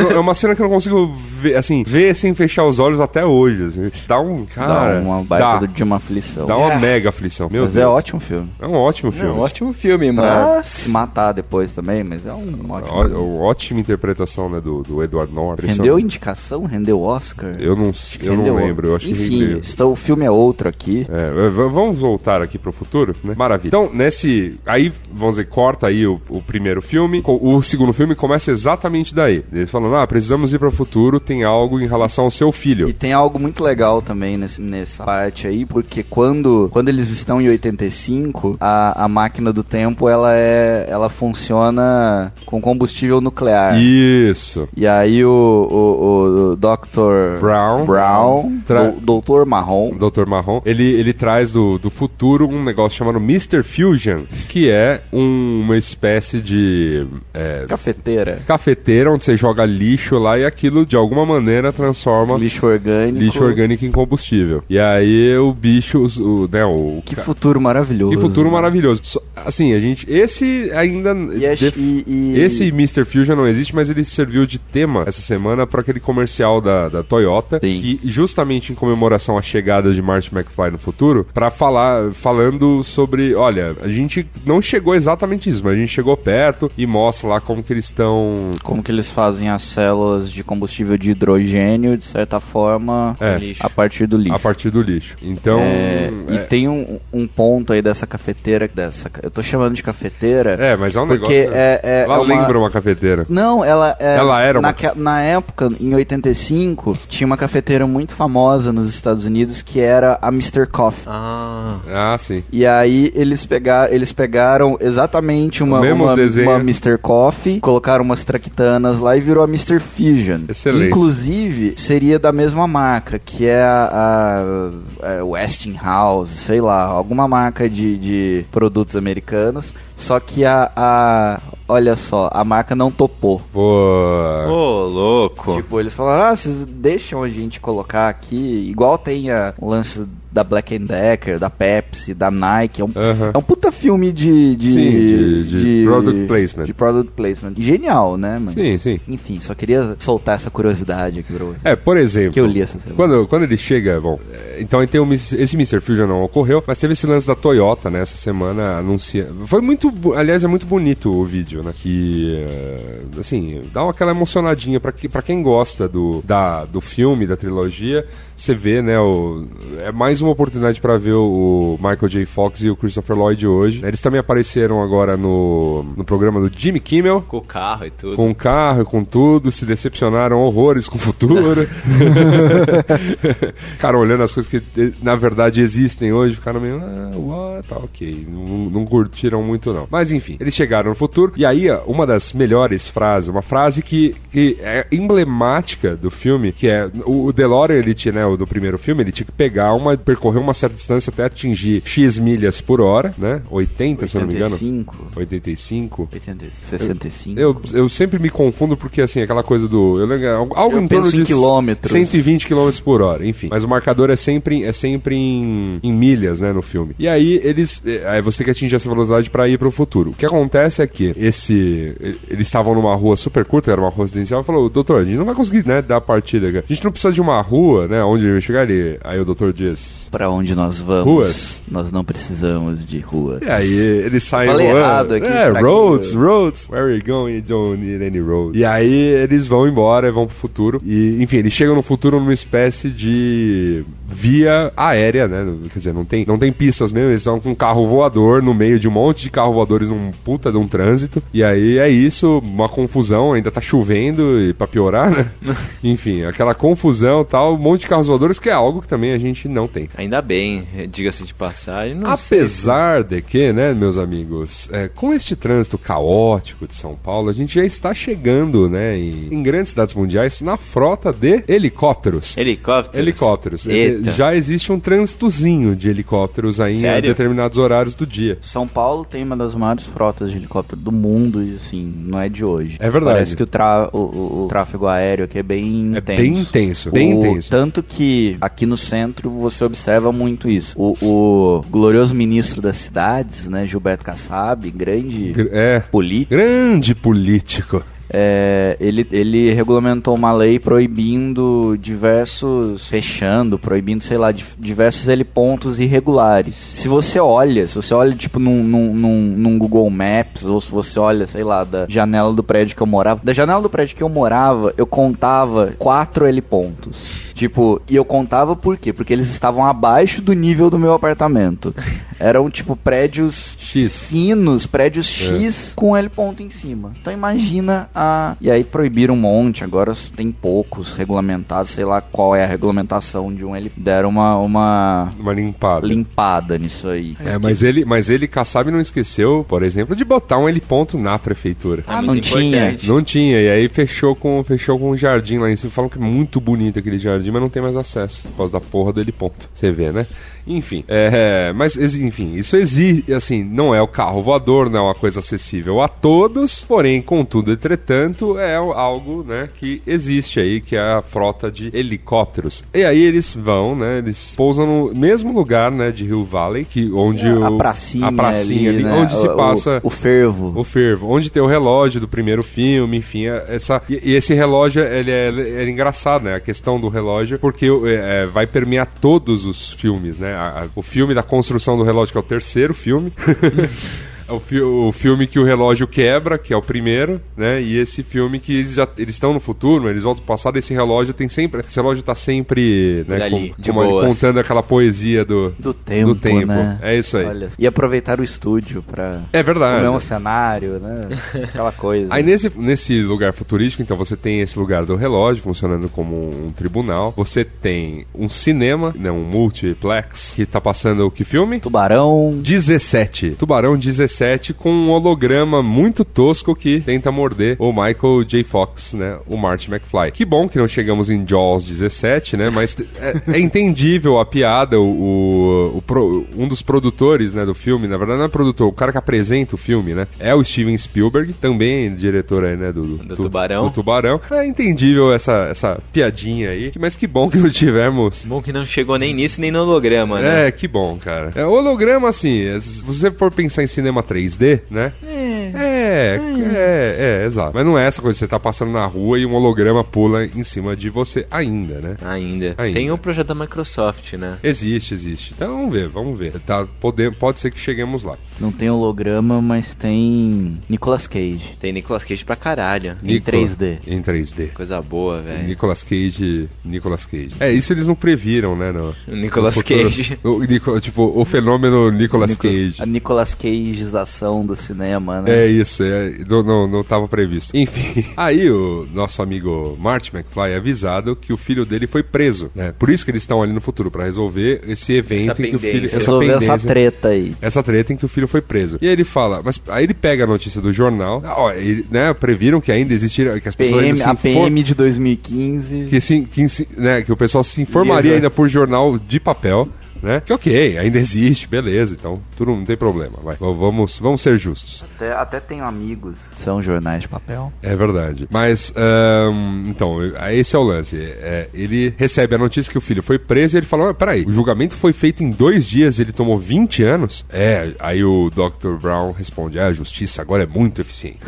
não- é uma cena que eu não consigo ver, assim, ver sem fechar os olhos até hoje. assim. Dá um. Cara, Dá uma baita dá, de uma aflição. dá uma mega aflição. Meu Mas Deus. é ótimo filme. É um ótimo É filme. um ótimo filme, Pra mas... se matar depois também, mas é um ótimo Ó- filme. ó- ótima interpretação, né, do, do Edward Norton. Rendeu indicação? Rendeu Oscar? Eu não, eu não lembro, eu acho que Enfim, rendeu. então, o filme é outro aqui. É, vamos voltar aqui pro futuro, né? Maravilha. Então, nesse. Aí, vamos dizer, corta aí o, o primeiro filme. O segundo filme começa exatamente daí. Eles falam, ah, precisamos ir pro futuro, tem algo em relação ao seu E filho. tem algo muito legal também nesse- nessa parte aí, porque quando, quando eles estão em 85, a, a máquina do tempo ela é ela funciona com combustível nuclear. Isso. E aí o, o, o Dr. Brown. Brown Tra- do, Doutor Marrom, Dr. Marrom, ele, ele traz do, do futuro um negócio chamado Mr. Fusion, que é um- uma espécie de é, cafeteira, cafeteira onde você joga lixo lá e aquilo de alguma maneira transforma lixo orgânico. lixo orgânico em combustível. E aí o bicho, o, né, o Que futuro maravilhoso. que futuro maravilhoso. Assim, a gente. Esse ainda. E, def- e- e- Esse Mr. Fusion não existe, mas ele serviu de tema essa semana para aquele comercial da, da Toyota, Sim. que justamente em comemoração à chegada de Marty McFly no futuro, para falar, falando sobre, olha, a gente não chegou exatamente isso, mas a gente chegou perto e mostra lá como que eles estão como que eles fazem as células de combustível de hidrogênio, de certa forma, É. A partir do lixo. a partir do lixo. Então, É, é, E tem um, um ponto aí dessa cafeteira, dessa, eu tô chamando de cafeteira. é, mas é um porque negócio. é, é, Ela é uma- lembra uma cafeteira. Não, ela é. Ela era uma- naque- Na época, em 85, tinha uma cafeteira muito famosa nos Estados Unidos que era a Mr. Coffee. Ah. Ah, sim. E aí eles, pega, eles pegaram exatamente uma, uma, desenho. uma Mr. Coffee, colocaram umas traquitanas lá e virou a Mr. Fusion. Excelente. Inclusive, seria da mesma marca, que é a, a- a Westinghouse, sei lá, alguma marca de, de produtos americanos. Só que a, a. Olha só, a marca não topou. Boa. Ô, louco. Tipo, eles falaram, ah, vocês deixam a gente colocar aqui, igual tem a, o lance da Black Decker, da Pepsi, da Nike, é um, é um puta filme de... de Sim, de- de product placement. De product placement. Genial, né? Sim, sim. Enfim, só queria soltar essa curiosidade aqui pra você. É, por exemplo. Que eu li essa semana. Quando, quando ele chega, bom, é, então tem Miss- esse Mr. Fusion não ocorreu, mas teve esse lance da Toyota, né, essa semana anunciando. Foi muito, aliás, é muito bonito o vídeo, né, que, é, assim, dá aquela emocionadinha pra, que, pra quem gosta do, da, do filme, da trilogia, você vê, né, o, é mais uma oportunidade pra ver o, Michael J. Fox e o Christopher Lloyd hoje. Eles também apareceram agora no, no programa do Jimmy Kimmel, Com o carro e tudo. com o carro, com tudo, se decepcionaram horrores com o futuro. Ficaram olhando as coisas que na verdade existem hoje, ficaram meio, ah, what? Tá ok. Não, não curtiram muito, não. Mas enfim, eles chegaram no futuro. E aí, uma das melhores frases, uma frase que, que é emblemática do filme, que é o, DeLorean, ele tinha, né, o do primeiro filme, ele tinha que pegar uma, percorrer uma certa distância até atingir X milhas por hora, né? 80, se eu não me engano. 85, 85. 65. Eu, eu sempre me confundo porque, assim, aquela coisa do. Eu lembro, algo Eu em torno de quilômetros. 120 km por hora, enfim. Mas o marcador é sempre, é sempre em, em milhas, né, no filme. E aí eles. eh, Aí você tem que atingir essa velocidade pra ir pro futuro. O que acontece é que esse. eh, Eles estavam numa rua super curta, era uma rua residencial, e falou: Doutor, a gente não vai conseguir, né, dar partida. A gente não precisa de uma rua, né, onde chegar ali. Aí o doutor diz. Pra onde nós vamos? Ruas. Nós não precisamos de rua. E aí eles saem Falei voando. errado aqui, É, roads, roads. Where are you going? You don't need any roads. E aí eles vão embora, vão pro futuro. E, enfim, eles chegam no futuro numa espécie de via aérea, né? Quer dizer, não tem, não tem pistas mesmo, eles estão com um carro voador no meio de um monte de carro voadores num puta de um trânsito. E aí é isso, uma confusão, ainda tá chovendo, e pra piorar, né? Enfim, aquela confusão tal, um monte de carros voadores, que é algo que também a gente não tem. Ainda bem, diga-se de passagem. Não sei. Apesar de que, né, meus amigos, é, com este trânsito caótico de São Paulo, a gente já está chegando, né, em, em grandes cidades mundiais, na frota de helicópteros. Helicópteros. Helicópteros. Eita. É, Já existe um trânsitozinho de helicópteros aí em Sério? determinados horários do dia. São Paulo tem uma das maiores frotas de helicóptero do mundo e assim, não é de hoje. É verdade. Parece que o, tra- o- o- o tráfego aéreo aqui é bem É intenso. bem intenso, bem O- intenso. Tanto que aqui no centro você observa muito isso. O, o glorioso ministro das cidades, né, Gilberto Kassab, grande Gr- É. político, Grande político. É, ele, ele regulamentou uma lei proibindo diversos, fechando, proibindo, sei lá, diversos helipontos irregulares. Se você olha, se você olha tipo num, num, num, Google Maps, ou se você olha, sei lá, da janela do prédio que eu morava, da janela do prédio que eu morava, eu contava quatro helipontos. Tipo, e eu contava por quê? Porque eles estavam abaixo do nível do meu apartamento. Eram, tipo, prédios X. finos, prédios X com L ponto em cima. Então imagina a. E aí proibiram um monte, agora tem poucos regulamentados, sei lá qual é a regulamentação de um L. Deram uma, uma Uma limpada. limpada nisso aí. É, mas ele, mas ele, Kassab, não esqueceu, por exemplo, de botar um heliponto na prefeitura. Ah, É não tinha. Não tinha, e aí fechou com, fechou com um jardim lá em cima. Falam que é muito bonito aquele jardim, mas não tem mais acesso por causa da porra do heliponto. Você vê, né? Enfim, é, mas ex- enfim, isso existe, assim, não é o carro voador, não é uma coisa acessível a todos, porém, contudo, entretanto, é algo, né, que existe aí, que é a frota de helicópteros. E aí eles vão, né, eles pousam no mesmo lugar, né, de Hill Valley, que onde o a pracinha, a pracinha ali, né? onde se O- passa O, o fervo. o fervo, onde tem o relógio do primeiro filme, enfim, é- essa e, e esse relógio ele é, ele é engraçado, né? A questão do relógio, porque é, é, vai permear todos os filmes, né? A- o filme da construção do relógio que é o terceiro filme. É O, fi- o filme que o relógio quebra, que é o primeiro, né? E esse filme que eles já eles estão no futuro, eles voltam pro passado, esse relógio tem sempre, esse relógio tá sempre, né, ali, com- contando aquela poesia do Do tempo, do tempo. né? É isso aí. Olha, e aproveitar o estúdio pra... É verdade. O mesmo cenário, né? Aquela coisa. Aí nesse, nesse lugar futurístico, então você tem esse lugar do relógio funcionando como um tribunal. Você tem um cinema, né, um multiplex, que tá passando o que filme? Tubarão... 17. Tubarão 17 com um holograma muito tosco que tenta morder o Michael J. Fox, né? O Marty McFly. Que bom que não chegamos em Jaws 17, né? Mas é, é entendível a piada. O, o- o um dos produtores né, do filme, na verdade não é produtor, o cara que apresenta o filme, né? É o Steven Spielberg, também diretor aí, né? Do, Do Tubarão. Do Tubarão. É entendível essa, essa piadinha aí. Mas que bom que não tivemos Bom que não chegou nem nisso, nem no holograma, né? é, que bom, cara. É, holograma, assim, é, se você for pensar em cinema 3D, né? É, é, é, exato. Mas não é essa coisa, você tá passando na rua e um holograma pula em cima de você ainda, né? Ainda. Ainda. Tem um projeto da Microsoft, né? Existe, existe. Então vamos ver, vamos ver. Tá, pode, pode ser que cheguemos lá. Não tem holograma, mas tem Nicolas Cage. Tem Nicolas Cage pra caralho. Em Nicola- 3D. Em 3D. Coisa boa, velho. Nicolas Cage, Nicolas Cage. É, isso eles não previram, né? No, O Nicolas no futuro. Cage. O, Nico- tipo, o fenômeno Nicolas Nico- Cage. A Nicolas Do cinema, né? É isso, é, não, não, não tava previsto. Enfim, aí o nosso amigo Marty McFly é avisado que o filho dele foi preso, né? Por isso que eles estão ali no futuro, pra resolver esse evento Essa em que o filho... pendência. Essa pendência- treta aí. essa treta em que o filho foi preso. E aí ele fala, mas aí ele pega a notícia do jornal, ó, ele, né, previram que ainda existiram, que as pessoas PM, ainda se a PM de 2015. que, se, que, né, que o pessoal se informaria Beleza. ainda por jornal de papel, né? Que ok, ainda existe, beleza, então tudo não tem problema, vai. Vamos, vamos ser justos. Até, até tenho amigos. São jornais de papel. É verdade. Mas, ahn, então, esse é o lance. É, ele recebe a notícia que o filho foi preso e ele fala: ah, peraí, o julgamento foi feito em dois dias ele tomou 20 anos? É, aí o Dr. Brown responde: é, a justiça agora é muito eficiente.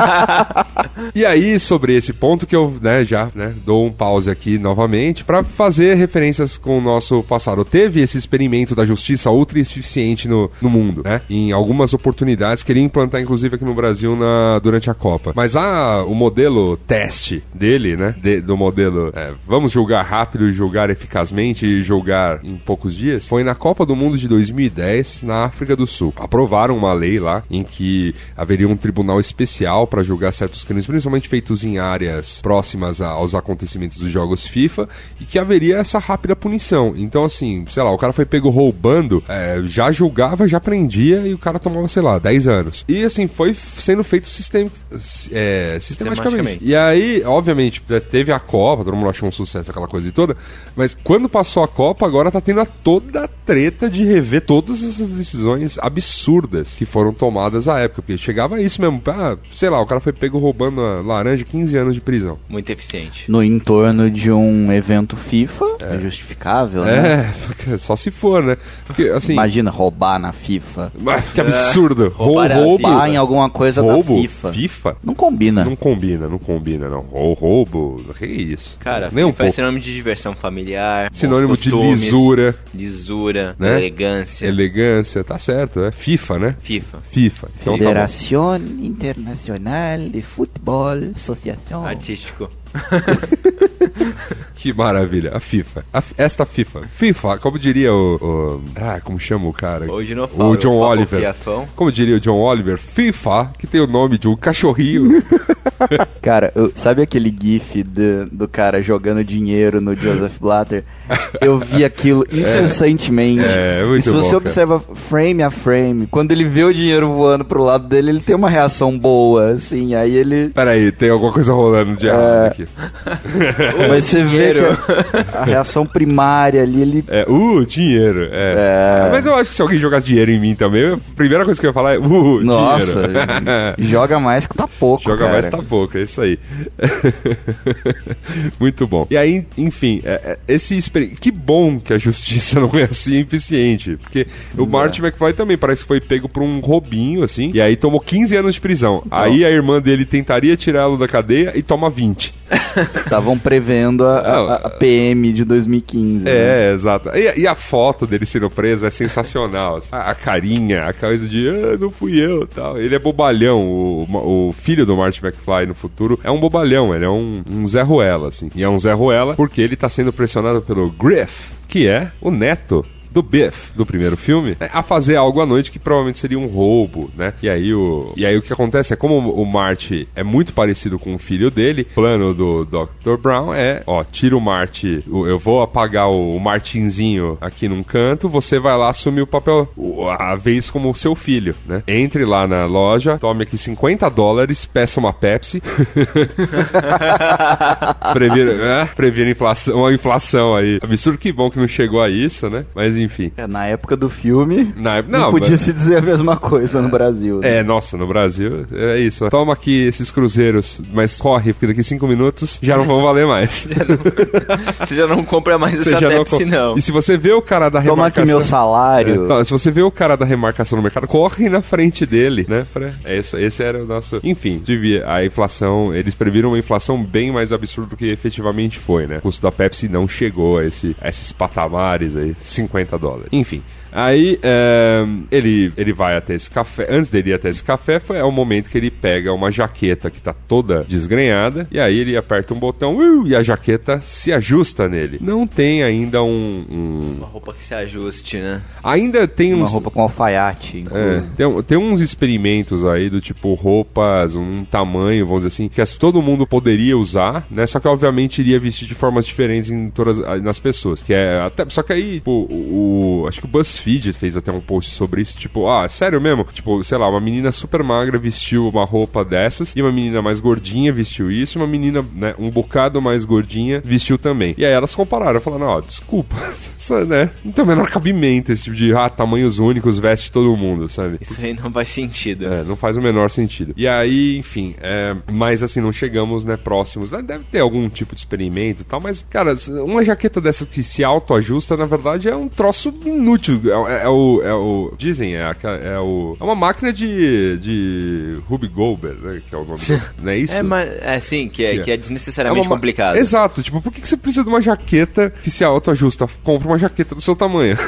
e aí, sobre esse ponto que eu né, já né, dou um pause aqui novamente para fazer referências com o nosso passado. Teve esse experimento da justiça ultra eficiente no, no mundo, né? Em algumas oportunidades, queria implantar inclusive aqui no Brasil na, durante a Copa. Mas a, o modelo teste dele, né? de- do modelo é, vamos julgar rápido e julgar eficazmente e julgar em poucos dias, foi na Copa do Mundo de 2010 na África do Sul. Aprovaram uma lei lá em que haveria um tribunal especial para julgar certos crimes, principalmente feitos em áreas próximas aos acontecimentos dos jogos FIFA, e que haveria essa rápida punição. Então, assim, sei lá, o cara foi pego roubando, é, já julgava, já prendia e o cara tomava, sei lá, 10 anos. E assim, foi sendo feito sistem é, sistematicamente. E aí, obviamente, é, teve a Copa, todo mundo achou um sucesso, aquela coisa e toda, mas quando passou a Copa, agora tá tendo a toda a treta de rever todas essas decisões absurdas que foram tomadas à época, porque chegava a isso mesmo, ah, sei lá, o cara foi pego roubando a laranja, 15 anos de prisão. Muito eficiente. No entorno de um evento FIFA. É, justificável, né? É, Só se for, né? Porque, assim... Imagina roubar na FIFA. Que absurdo. Rou- roubar a roubo. Roubar em alguma coisa roubo? da FIFA. FIFA? Não combina. Não combina, não combina, não. Ou roubo, que isso? Cara, nem um FIFA é pouco. sinônimo de diversão familiar. bons Sinônimo de costumes, lisura, Lisura, Né? elegância. elegância, tá certo, é FIFA, né? FIFA. FIFA. Então tá bom. Federação Internacional de Futebol Associação. Artístico. Que maravilha, a FIFA. A esta FIFA. FIFA, como diria o, o- Ah, como chama o cara? Hoje não O falo, John eu falo Oliver. fiafão. Como diria o John Oliver, FIFA, que tem o nome de um cachorrinho. Cara, eu- sabe aquele gif do, do cara jogando dinheiro no Joseph Blatter? Eu vi aquilo incessantemente. É, muito e se você bom, observa frame a frame, quando ele vê o dinheiro voando pro lado dele, ele tem uma reação boa, assim, aí ele... Peraí, tem alguma coisa rolando de errado aqui. Mas você vê dinheiro. que a, a reação primária ali, ele... É, uh, dinheiro. É. É. Mas eu acho que se alguém jogasse dinheiro em mim também, a primeira coisa que eu ia falar é, uh, Nossa, dinheiro. joga mais que tá pouco, Joga cara. mais tá pouco, é isso aí. Muito bom. E aí, enfim, é- é- esse que bom que a justiça não é assim eficiente, porque o Martin McFly também parece que foi pego por um roubinho assim, e aí tomou 15 anos de prisão. Então. Aí a irmã dele tentaria tirá-lo da cadeia e toma 20. Estavam prevendo a, a- a PM de 2015. né? É, exato. E, e a foto dele sendo preso é sensacional. A, a carinha, a coisa de ah, não fui eu tal. Ele é bobalhão. O, o filho do Martin McFly no futuro é um bobalhão. Ele é um, um Zé Ruela, assim. E é um Zé Ruela porque ele tá sendo pressionado pelo Griff, que é o neto do Biff, do primeiro filme, né, a fazer algo à noite que provavelmente seria um roubo, né? E aí o, e aí o que acontece é como o Marty é muito parecido com o filho dele, o plano do Dr. Brown é, ó, tira o Marty, eu vou apagar o, Martinzinho aqui num canto, você vai lá assumir o papel, a vez como seu filho, né? Entre lá na loja, tome aqui 50 dólares, peça uma Pepsi, previra, né? previra inflação, uma inflação aí. Absurdo que bom que não chegou a isso, né? Mas enfim. É, Na época do filme, Na época- não, não, podia mas- se dizer a mesma coisa no Brasil. né? É, nossa, no Brasil é isso. Toma aqui esses cruzeiros, mas corre, porque daqui cinco minutos já não vão valer mais. Você já não compra mais Você essa Pepsi, co- não. E se você vê o cara da Toma aqui remarcação... meu salário. É, não, se você vê o cara da remarcação no mercado, corre na frente dele, né? É isso, esse era o nosso. Enfim, devia. A inflação, eles previram uma inflação bem mais absurda do que efetivamente foi, né? O custo da Pepsi não chegou a, esse, a esses patamares aí, 50 dólares. Enfim. Aí é, ele, ele vai até esse café. Antes dele ir até esse café, foi é o momento que ele pega uma jaqueta que tá toda desgrenhada. E aí ele aperta um botão uh, e a jaqueta se ajusta nele. Não tem ainda um- um Uma roupa que se ajuste, né? Ainda tem Uma uns. roupa com alfaiate. É, tem, tem uns experimentos aí do tipo roupas, um tamanho, vamos dizer assim, que as- todo mundo poderia usar, né? Só que obviamente iria vestir de formas diferentes em todas nas pessoas. Que é até, só que aí, tipo, o, o- acho que o BuzzFeed fez até um post sobre isso, tipo, ah, sério mesmo? Tipo, sei lá, uma menina super magra vestiu uma roupa dessas e uma menina mais gordinha vestiu isso, e uma menina, né, um bocado mais gordinha vestiu também. E aí elas compararam, falaram, ó, desculpa, isso, né? Não tem o menor cabimento esse tipo de, ah, tamanhos únicos veste todo mundo, sabe? Isso aí não faz sentido. É, não faz o menor sentido. E aí, enfim, é, mas assim, não chegamos, né, próximos. Ah, Deve ter algum tipo de experimento e tal, mas, cara, uma jaqueta dessa que se autoajusta, na verdade, é um troço inútil. É, é o, é o. Dizem, é, é o. É uma máquina de. de Ruby Goldberg, né? Que é o nome. do- não é isso? É, mas, é sim, que é, Que é. que é desnecessariamente uma ma- complicado. Exato, tipo, por que, que você precisa de uma jaqueta que se autoajusta? Compra uma jaqueta do seu tamanho.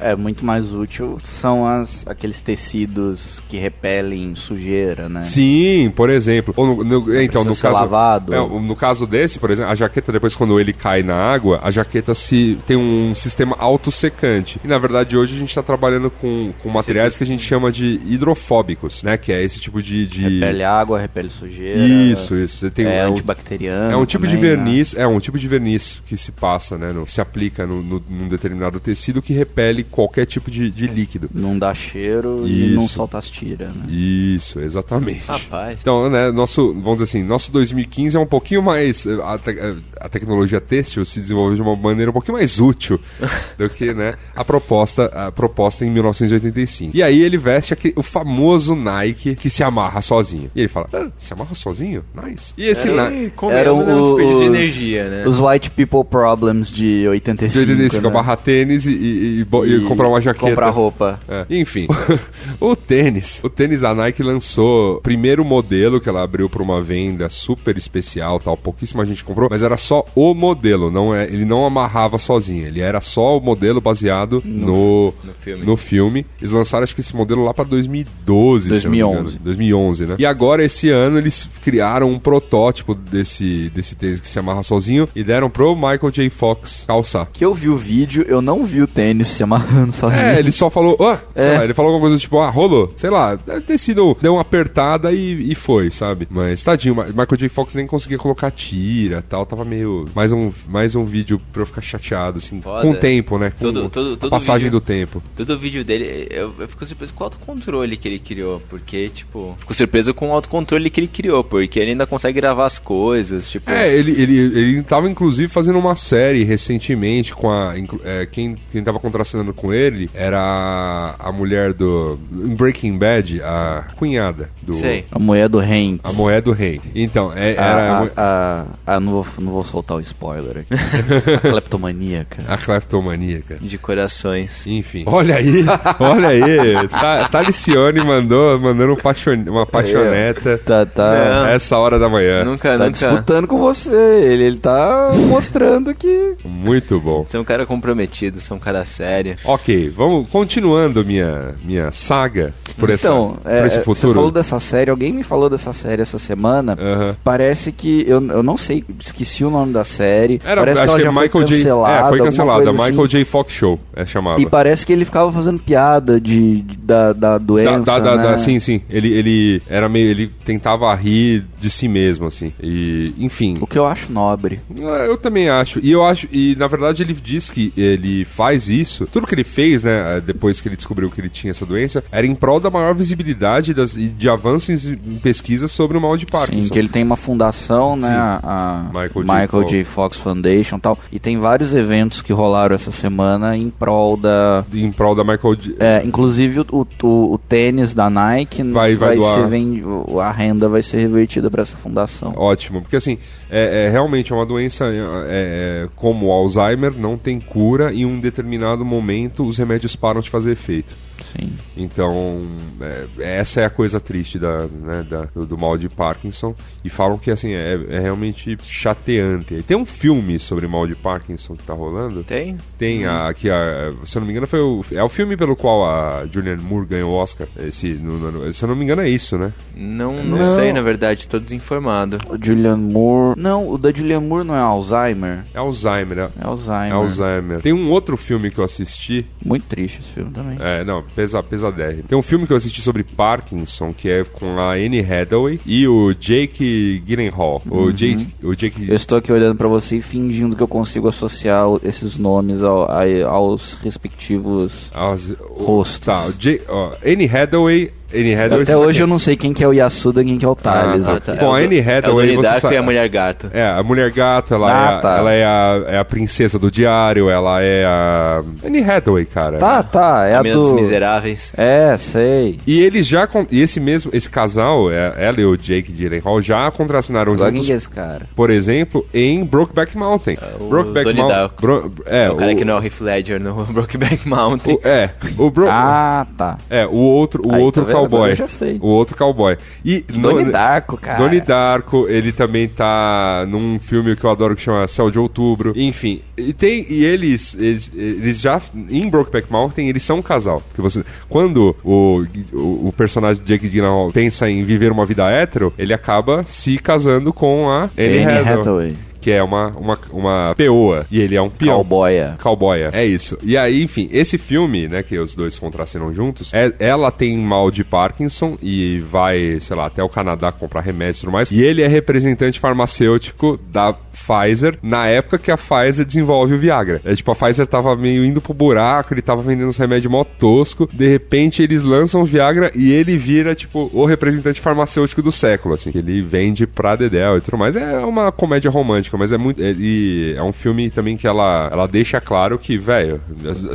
É muito mais útil são as, aqueles tecidos que repelem sujeira, né? Sim, por exemplo. Ou no, no- é, então, no ser caso, lavado. é, no caso desse, por exemplo, a jaqueta, depois quando ele cai na água, a jaqueta se tem um sistema autossecante. E na verdade, hoje a gente está trabalhando com, com materiais que a gente chama de hidrofóbicos, né? Que é esse tipo de. de... Repele água, repele sujeira. Isso, isso. Você tem É um- antibacteriano. é um tipo de também, né? verniz, é um tipo de verniz que se passa, né? no- que se aplica no, no- num determinado tecido que repele qualquer tipo de, de líquido. Não dá cheiro e não Isso. solta as tiras, né? Isso, exatamente. Rapaz. Então, né, nosso, vamos dizer assim, nosso 2015 é um pouquinho mais. A, te- a tecnologia têxtil se desenvolveu de uma maneira um pouquinho mais útil do que né, a proposta, a proposta em 1985. E aí ele veste aquele, o famoso Nike que se amarra sozinho. E ele fala, ah, se amarra sozinho? Nice. E esse Nike... Eram um desperdício de energia, né? Os White People Problems de 85. De 85, né? amarrar tênis e, e- e e comprar uma jaqueta. Comprar roupa. É. Enfim, o tênis. O tênis a Nike lançou o primeiro modelo que ela abriu para uma venda super especial, tal. Pouquíssima gente comprou, mas era só o modelo. Não é, ele não amarrava sozinho. Ele era só o modelo baseado no, no filme. no filme. Eles lançaram acho que esse modelo lá para 2012, se eu não me engano. 2011. 2011, né? E agora esse ano eles criaram um protótipo desse desse tênis que se amarra sozinho e deram pro Michael J. Fox calçar. Que eu vi o vídeo, eu não vi o tênis se amarrando sozinho. É, ele só falou, ah, É. lá, ele falou alguma coisa tipo, ah, rolou, sei lá, deve ter sido, deu uma apertada e, e foi, sabe? Mas tadinho, Michael J. Fox nem conseguia colocar tira tal, tava meio. Mais um, mais um vídeo pra eu ficar chateado, assim, Foda. com o tempo, né? Com Todo- todo- a todo passagem vídeo. do tempo. Todo o vídeo dele, eu, eu fico surpreso com o autocontrole que ele criou, porque, tipo, fico surpreso com o autocontrole que ele criou, porque ele ainda consegue gravar as coisas, tipo... É, ele, ele, ele tava inclusive fazendo uma série recentemente com a. é, quem, quem tava contracenando com ele era a, a mulher do. Em Breaking Bad, a cunhada do. Sei. A mulher do Hank. A moeda do rei. Então, é, A, era. a, a- a- não, vou, não vou soltar o spoiler aqui. a kleptomaníaca. A cleptomaníaca. De corações. Enfim. Olha aí, olha aí. Ta- Talicione mandou, mandando um paixon- uma paixoneta Tá, tá, Não. essa hora da manhã. Nunca, tá nunca... disputando com você. Ele, ele tá mostrando que. Muito bom. Você é um cara comprometido, você é um cara sério. Ok, vamos continuando minha, minha saga por, essa, então, por é, esse é, futuro. você falou dessa série, alguém me falou dessa série essa semana. Parece que. Eu, eu não sei, esqueci o nome da série. Era, parece acho que ela que já é Michael foi J. cancelada. É, foi cancelada. Michael assim. J. Fox Show, é chamava. E parece que ele ficava fazendo piada de, de- da, da doença. da- da- né? da- sim, sim. Ele, ele era meio. Ele tentava rir de si mesmo, assim. E, enfim. O que eu acho nobre. É, Eu também acho. E eu acho. E na verdade ele diz que ele faz isso. Tudo que ele fez, né? Depois que ele descobriu que ele tinha essa doença, era em prol da maior visibilidade das, e de avanços em pesquisas sobre o mal de Parkinson. Sim, que ele tem uma fundação, né? Sim. A, Michael J. Michael, Fox. J. Fox Foundation e tal. E tem vários eventos que rolaram essa semana em prol da. Em prol da Michael. É, inclusive o, o, o tênis da Nike Vai- vai doar. ser vendi- a renda vai ser revertida para essa fundação. Ótimo, porque assim, é, é realmente é uma doença é, é, como o Alzheimer, não tem cura e em um determinado momento os remédios param de fazer efeito. Sim. Então, é, essa é a coisa triste da, né, da- do, do mal de Parkinson. E falam que assim, é, é realmente chateante. E Tem um filme sobre mal de Parkinson que tá rolando. Tem? Tem a, que a, se eu não me engano, foi o, é o filme pelo qual a Julianne Moore ganhou o Oscar. Esse, no- no- se eu não me engano, é isso, né? Não, não, Não. sei, na verdade, tô desinformado. O Julian Moore. Não, o da Julian Moore não é Alzheimer. É Alzheimer, é, É Alzheimer. é Alzheimer. Tem um outro filme que eu assisti Muito triste esse filme também. É, não, pesa, pesadérrimo. Tem um filme que eu assisti sobre Parkinson, que é com a Anne Hathaway e o Jake Gyllenhaal. O Jake... O Jake Eu estou aqui olhando pra você e fingindo que eu consigo associar esses nomes ao- a- aos respectivos. as- o- Rostos. Tá, o Jake, ó, Anne Hathaway... Anne Hathaway... Até hoje eu não sei quem que é o Yasuda e quem que é o Thales. Ah, tá. Com a Anne É o Hathaway, você sabe- e a Mulher Gato. É, a Mulher Gato, ela, Ah, é, a, tá. ela é, a, é a princesa do diário, ela é a... Anne Hathaway, cara. Tá, tá, é A a Menina dos do... Miseráveis. É, sei. E eles já... con- E esse mesmo, esse casal, é, ela e o Jake Gyllenhaal, já contracenaram quem juntos é esse cara? por exemplo, em Brokeback Mountain. o Brokeback Donnie Mount- Darko. Bro- é, É o cara que não é o Heath Ledger no Brokeback Mountain. o- é, o Bro- Ah, tá. é, o outro, o Aí, outro tá vendo? Agora cowboy. eu já sei. O outro cowboy. E Donnie no- Darko, cara. Donnie Darko, ele também tá num filme que eu adoro que chama Céu de Outubro. Enfim, e tem e eles eles, eles já em Brokeback Mountain eles são um casal. Que você quando o, o, o personagem de Jake Gyllenhaal pensa em viver uma vida hétero, ele acaba se casando com a Anne, Anne Hathaway, Hathaway. Que é uma uma uma peoa e ele é um peão. Cowboya. Cowboya. É isso. E aí, enfim, esse filme, né, que os dois contracenam juntos, é, ela tem mal de Parkinson e vai, sei lá, até o Canadá comprar remédios e tudo mais. E ele é representante farmacêutico da Pfizer na época que a Pfizer desenvolve o Viagra. É tipo, a Pfizer tava meio indo pro buraco, ele tava vendendo uns remédios mó tosco. De repente, eles lançam o Viagra e ele vira, tipo, o representante farmacêutico do século, assim. Que ele vende pra Dedel e tudo mais. É uma comédia romântica, mas é muito. Ele é um filme também que ela, ela deixa claro que, velho,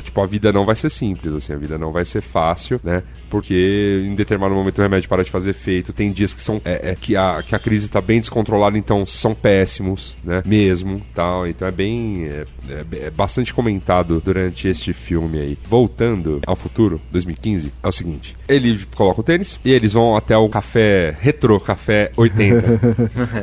tipo, a vida não vai ser simples, assim, a vida não vai ser fácil, né? Porque em determinado momento o remédio para de fazer efeito, tem dias que são. É, é, que, a, que a crise tá bem descontrolada, então são péssimos, né? Mesmo tal. Então é bem. É, é, é bastante comentado durante este filme aí. Voltando ao futuro, 2015, é o seguinte: ele coloca o tênis e eles vão até o café retrô, café 80.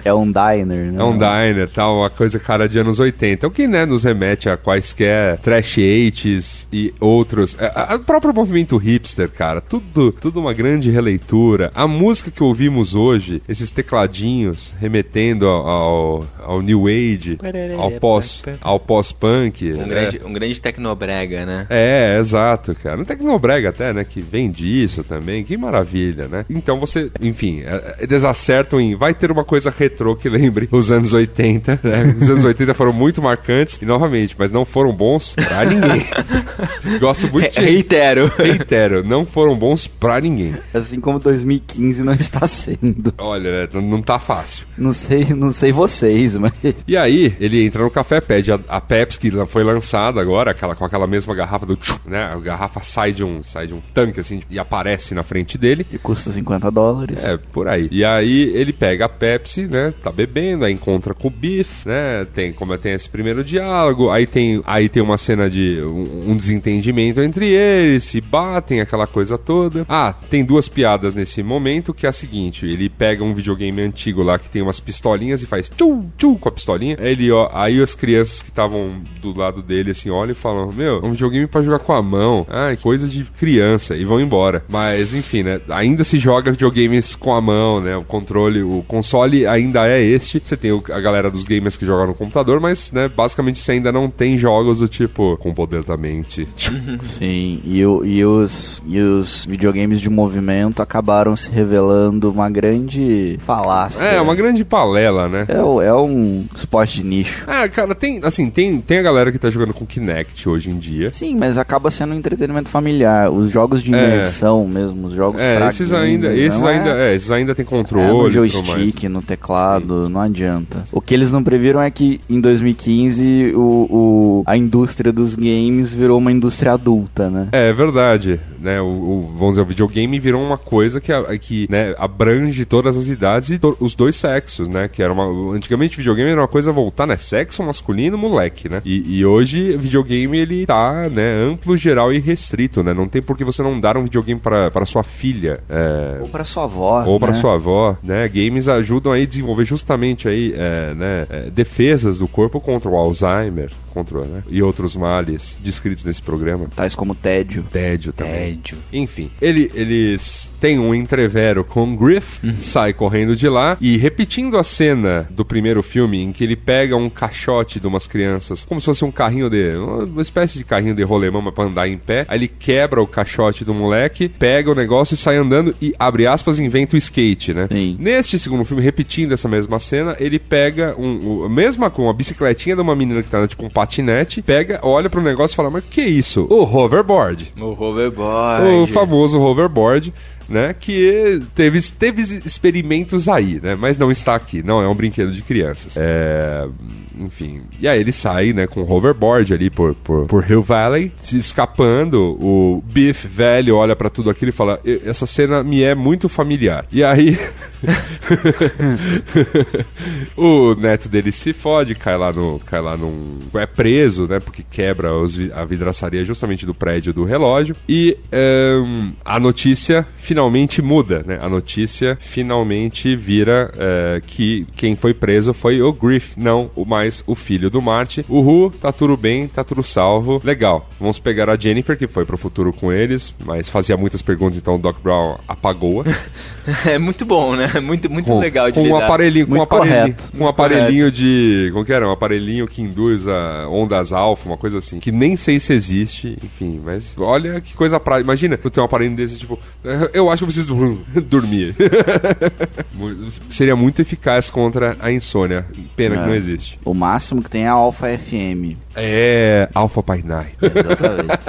É um diner, né? É um diner, tal, uma coisa cara de anos 80. O que, né, nos remete a quaisquer trash 80s e outros. É, o próprio movimento hipster, cara. Tudo, tudo uma grande releitura. A música que ouvimos hoje, esses tecladinhos remetendo ao, ao, New Age, ao pós ao pós-punk. Um, né? grande, um grande tecnobrega, né? É, exato, cara. Um tecnobrega até, né? Que vem disso também. Que maravilha, né? Então você, enfim, é, é, eles acertam em. Vai ter uma coisa retrô que lembre os anos 80, né? Os anos 80 foram muito marcantes, e novamente, mas não foram bons pra ninguém. Gosto muito de. Reitero. Reitero, não foram bons pra ninguém. Assim como 2015 não está sendo. Olha, né, não- não tá fácil. Não sei, não sei vocês, mas. E aí, ele entra no café, pede a, a Pepsi, que foi lançada agora, aquela, com aquela mesma garrafa do tchum, né? A garrafa sai de um, sai de um tanque, assim, e aparece na frente dele. E custa 50 dólares. É, por aí. E aí ele pega a Pepsi, né? Tá bebendo, aí encontra com o Né? Tem como tem esse primeiro diálogo, aí tem, aí tem uma cena de um, um desentendimento entre eles, se batem, aquela coisa toda. Ah, tem duas piadas nesse momento, que é a seguinte, ele pega um videogame antigo lá que tem umas pistolinhas e faz tchu, tchu com a pistolinha. Ele, ó, aí as crianças que estavam do lado dele assim, olham e falam: "Meu, é um videogame pra jogar com a mão". Ai, coisa de criança e vão embora. Mas enfim, né? Ainda se joga videogames com a mão, né? O controle, o console ainda é este. Você tem a galera dos gamers que jogam no computador, mas, né, basicamente você ainda não tem jogos do tipo com poder da mente. Sim, e, o- e os, e os videogames de movimento acabaram se revelando uma grande falácia. É, uma grande palela, né? É, é um esporte de nicho. Ah, cara, tem, assim, tem, tem a galera que tá jogando com Kinect hoje em dia. Sim, mas acaba sendo um entretenimento familiar. Os jogos de É. imersão mesmo, os jogos É, pra esses gamer, ainda, esses é- ainda, é, esses ainda tem É, no controle tudo mais. joystick, no teclado, não adianta. O que eles não previram é que em 2015 o, o- a indústria dos games virou uma indústria adulta, né? É, é verdade, né? O, o- vamos dizer, o videogame virou uma coisa que, a- que né, abrange todas as idades e to- os dois sexos, né? Que era uma, antigamente videogame era uma coisa voltar, né? Sexo masculino, moleque, né? E, e hoje videogame ele tá, né? Amplo, geral e restrito, né? Não tem por que você não dar um videogame para para sua filha. é, Ou pra sua avó. ou para né? sua avó, né? Games ajudam aí a desenvolver justamente aí, é, né, é, defesas do corpo contra o Alzheimer, contra, né, e outros males descritos nesse programa. Tais como tédio. Tédio também. Tédio. Enfim, ele- eles têm um entrevero com Griff, sai correndo de lá e repetindo a cena do primeiro filme em que ele pega um caixote de umas crianças, como se fosse um carrinho de. uma espécie de carrinho de rolemã mas pra andar em pé. Aí ele quebra o caixote do moleque, pega o negócio e sai andando e, abre aspas, inventa o skate, né? Sim. Neste segundo filme, repetindo essa mesma cena, ele pega um, o- mesma com a bicicletinha de uma menina que tá tipo um patinete, pega, olha pro negócio e fala: Mas que isso? O hoverboard. O hoverboard. O famoso hoverboard, né? Que teve, teve experimentos aí, né? Mas não está aqui, não é um brinquedo de crianças. É, enfim. E aí ele sai, né, com hoverboard ali por, por, por Hill Valley, se escapando. O Biff velho olha pra tudo aquilo e fala: "E- Essa cena me é muito familiar. E aí. o neto dele se fode, cai lá no. cai lá num. é preso, né? Porque quebra os a vidraçaria justamente do prédio do relógio. E ahn, a notícia finalmente muda, né? A notícia finalmente vira eh, que quem foi preso foi o Griff, não o mais o filho do Marty. Uhul, tá tudo bem, tá tudo salvo. Legal. Vamos pegar a Jennifer, que foi pro futuro com eles, mas fazia muitas perguntas, então o Doc Brown apagou-a. É muito bom, né? Muito, muito com, legal de com um lidar. aparelhinho, com um aparelhinho, correto. com um aparelhinho de, como que era? Um aparelhinho que induz a ondas alfa, uma coisa assim, que nem sei se existe, enfim, mas olha que coisa prática. Imagina, tu tem um aparelho desse tipo, eu acho que eu preciso dormir. Seria muito eficaz contra a insônia. Pena que É. não existe. O máximo que tem é a Alpha FM. É, Alpha by Night. Exatamente.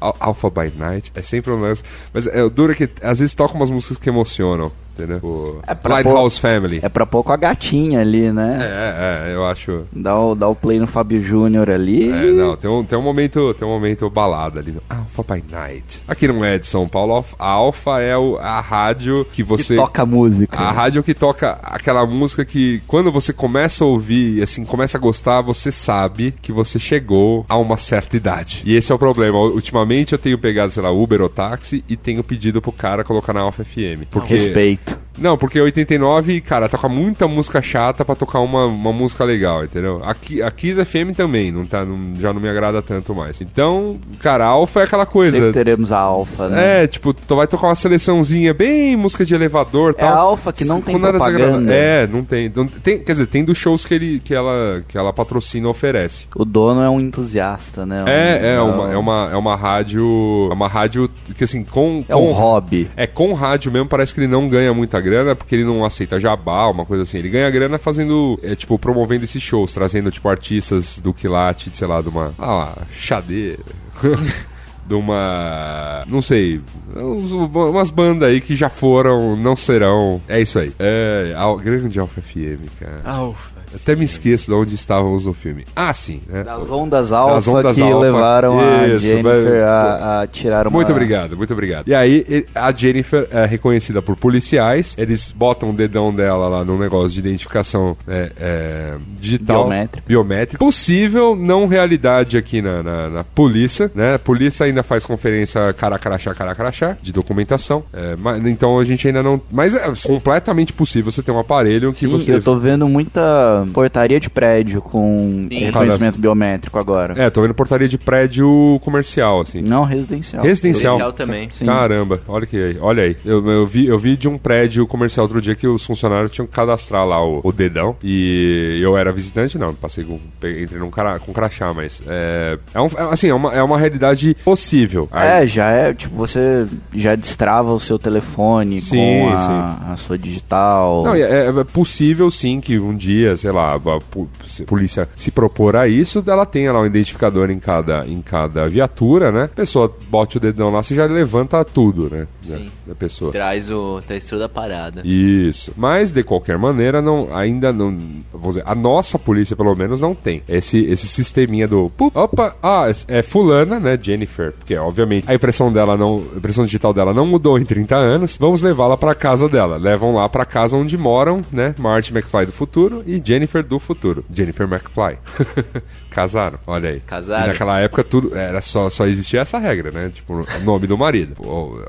Al- Alpha by Night é sempre um lance. Mas é, o duro é que às vezes toca umas músicas que emocionam. Entendeu? O É Lighthouse Family. É pra pôr com a gatinha ali, né? É, é, eu acho. Dá, o, dá o play no Fábio Júnior ali. É, não, tem um, tem um momento, tem um momento balada ali no Alpha by Night. Aqui não é de São Paulo, Alpha- a Alpha é o- a rádio que que você toca música. A rádio que toca aquela música que quando você começa a ouvir, assim, começa a gostar, você sabe que você chegou a uma certa idade. E esse é o problema. Ultimamente eu tenho pegado, sei lá, Uber ou táxi e tenho pedido pro cara colocar na Alpha FM. Porque... Respeito. Night. Não, porque 89, cara, toca muita música chata pra tocar uma, uma música legal, entendeu? Aqui, a Kiss FM também, não tá, não- já não me agrada tanto mais. Então, cara, a Alpha é aquela coisa. Sempre teremos a Alfa, né? É, tipo, tu vai tocar uma seleçãozinha bem música de elevador e É tal. a Alfa que não tem Quando propaganda. É, não tem, não tem. Quer dizer, tem dos shows que, ele, que, ela, que ela patrocina e oferece. O dono é um entusiasta, né? É, é Um- uma, é, uma, é uma rádio. É uma rádio que assim, com. É um com- hobby. É, com rádio mesmo, parece que ele não ganha muita grana, porque ele não aceita jabá, uma coisa assim. Ele ganha grana fazendo, é, tipo, promovendo esses shows, trazendo, tipo, artistas do quilate, sei lá, de uma. Ah lá, de uma. Não sei. Umas bandas aí que já foram, não serão. É isso aí. É. A grande Alfa FM, cara. Alfa. Até me esqueço de onde estávamos no filme. Ah, sim, né? Das ondas alfa Das ondas que alfa. levaram a Isso, Jennifer vai- a, a tirar uma... Muito obrigado, muito obrigado. E aí, a Jennifer é reconhecida por policiais, eles botam o dedão dela lá no negócio de identificação é, é, digital. Biométrica. Biométrica. Possível, não realidade aqui na, na, na polícia, né? A polícia ainda faz conferência cara a crachá, cara a crachá, de documentação. É, mas, então a gente ainda não... Mas é completamente possível você ter um aparelho que Sim, você... eu tô vendo muita portaria de prédio com Sim. reconhecimento biométrico agora. É, tô vendo portaria de prédio comercial, assim. Não residencial. Residencial. Residencial também. Sim. Caramba, olha que aí, olha aí. Eu, eu vi, eu vi de um prédio comercial outro dia que os funcionários tinham que cadastrar lá o, o dedão. E eu era visitante, não, passei com. Entrei num cara, com crachá, mas. É, é, um, é, assim, é uma, é uma realidade possível. É, já é, tipo, você já destrava o seu telefone Sim, com a, a sua digital. Não, é, é possível sim que um dia, sei lá, a polícia se propor a isso, ela tenha lá um identificador em cada, em cada viatura, né? A pessoa bote o dedão lá, você já levanta tudo, né? Sim. da pessoa. Traz o texto da parada. Isso. Mas, de qualquer maneira, não, ainda não. Vamos dizer, a nossa polícia, pelo menos, não tem esse, esse sisteminha do. pup, Opa, ah, é Fulana, né? Jennifer. Porque, obviamente, a impressão dela não. A impressão digital dela não mudou em 30 anos. Vamos levá-la pra casa dela. Levam lá pra casa onde moram, né? Marty McFly do futuro e Jennifer do futuro. Jennifer McFly. Casaram, olha aí. Casaram. E naquela época tudo era só, só existia essa regra, né? Tipo, nome do marido.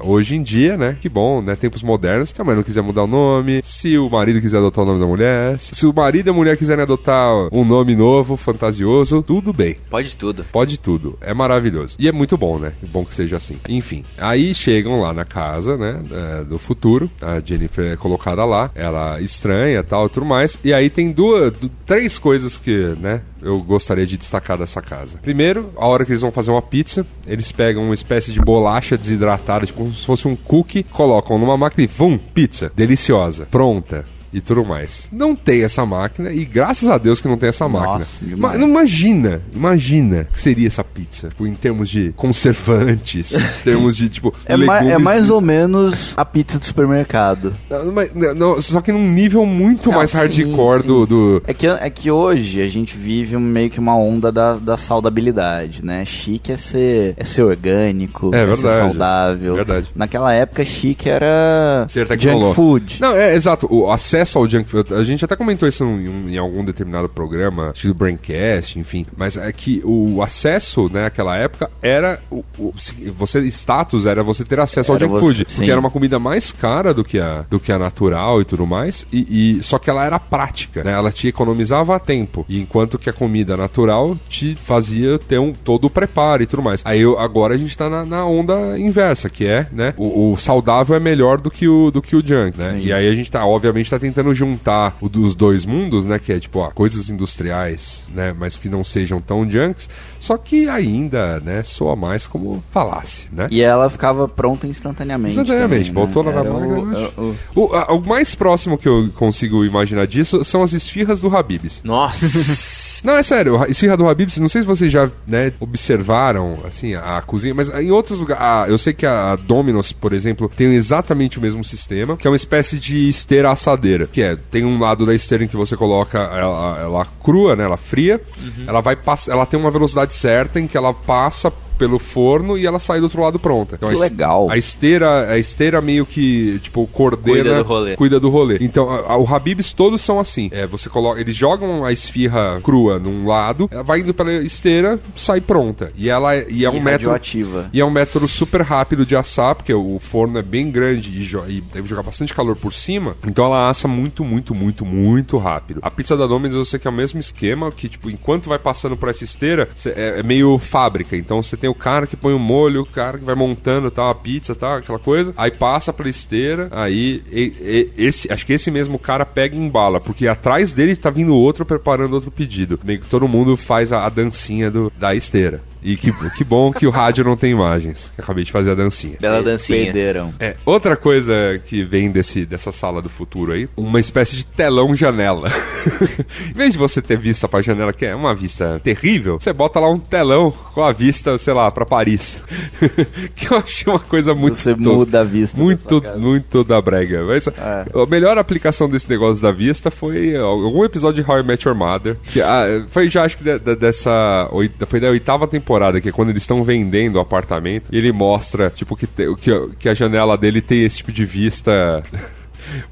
Hoje em dia, né? Que bom, né? Tempos modernos. Se a mãe não quiser mudar o nome, se o marido quiser adotar o nome da mulher, se o marido e a mulher quiserem adotar um nome novo, fantasioso, tudo bem. Pode tudo. Pode tudo. É maravilhoso. E é muito bom, né? É bom que seja assim. Enfim, aí chegam lá na casa, né? é, do futuro. A Jennifer é colocada lá. Ela estranha e tal, tudo mais. E aí tem duas, du- três coisas que, né? Eu gostaria de destacar dessa casa. Primeiro, a hora que eles vão fazer uma pizza, eles pegam uma espécie de bolacha desidratada, tipo como se fosse um cookie, colocam numa máquina e vum, pizza. Deliciosa. Pronta. E tudo mais. Não tem essa máquina, e graças a Deus que não tem essa máquina. Mas não imagina, imagina o que seria essa pizza. Tipo, em termos de conservantes, em termos de, tipo, É, ma- é mais ou menos a pizza do supermercado. Não, mas- não, só que num nível muito mais sim, hardcore sim. do... do... É que, é que hoje a gente vive meio que uma onda da, da saudabilidade, né? Chique é ser, é ser orgânico, É é, verdade. ser saudável. Verdade. Naquela época, chique era Ser junk food. Não, é exato. O acesso ao junk food. A gente até comentou isso em, em algum determinado programa, do Braincast, enfim. Mas é que o acesso, né, naquela época, era. O, o- você, status era você ter acesso ao Era junk você- food. sim. Porque era uma comida mais cara do que a, do que a natural e tudo mais. E, e- só que ela era prática, né? Ela te economizava tempo. E enquanto que a comida natural te fazia ter um, todo o preparo e tudo mais. Aí eu- agora a gente tá na, na onda inversa, que é, né? O, o saudável é melhor do que o, do que o junk, né? Sim. E aí a gente tá, obviamente, tá tentando juntar o dos dois mundos, né? Que é tipo, ó, coisas industriais, né? Mas que não sejam tão junks. Só que ainda, né? Soa mais como falasse, né? E ela ficava pronta instantaneamente. Instantaneamente, também, botou né? lá na máquina. o- o- O, o mais próximo que eu consigo imaginar disso são as esfirras do Habibs. Nossa. Não, é sério, esfirra do Habib's, não sei se vocês já, né, observaram, assim, a, a cozinha, mas em outros lugares, eu sei que a Domino's, por exemplo, tem exatamente o mesmo sistema, que é uma espécie de esteira assadeira, que é, tem um lado da esteira em que você coloca ela, ela crua, né, ela fria, ela vai ela tem uma velocidade certa em que ela passa pelo forno e ela sai do outro lado pronta. Então, Que a legal. A esteira, a esteira meio que, tipo, coordena... Cuida do rolê. Cuida do rolê. Então, a- a- o Habibs todos são assim. É, você coloca, eles jogam a esfirra crua num lado, ela vai indo pela esteira, sai pronta. E ela é, e é um E método radioativa. e é um método super rápido de assar, porque o forno é bem grande e, e deve jogar bastante calor por cima. Então ela assa muito, muito, muito, muito rápido. A pizza da Domino's eu sei que é o mesmo esquema, que tipo, enquanto vai passando por essa esteira, cê- é, é meio fábrica. Então você tem o cara que põe o molho, o cara que vai montando tal, a pizza, tal, aquela coisa. Aí passa pela esteira, aí e- e- esse, acho que esse mesmo cara pega e embala, porque atrás dele tá vindo outro preparando outro pedido. Meio que todo mundo faz a, a dancinha do, da esteira. E que, que bom que o rádio não tem imagens. Acabei de fazer a dancinha. Bela dancinha. Perderam. É, outra coisa que vem desse, dessa sala do futuro aí, uma espécie de telão janela. em vez de você ter vista pra janela, que é uma vista terrível, você bota lá um telão com a vista, sei lá, pra Paris. que eu achei uma coisa muito Você tosca. muda a vista da Muito, casa. muito da brega. Mas É. a melhor aplicação desse negócio da vista foi algum episódio de How I Met Your Mother. Que, ah, foi já, acho que da- da- dessa. Foi da oitava temporada, que é quando eles estão vendendo o apartamento. Ele mostra, tipo, que, que, que a janela dele tem esse tipo de vista.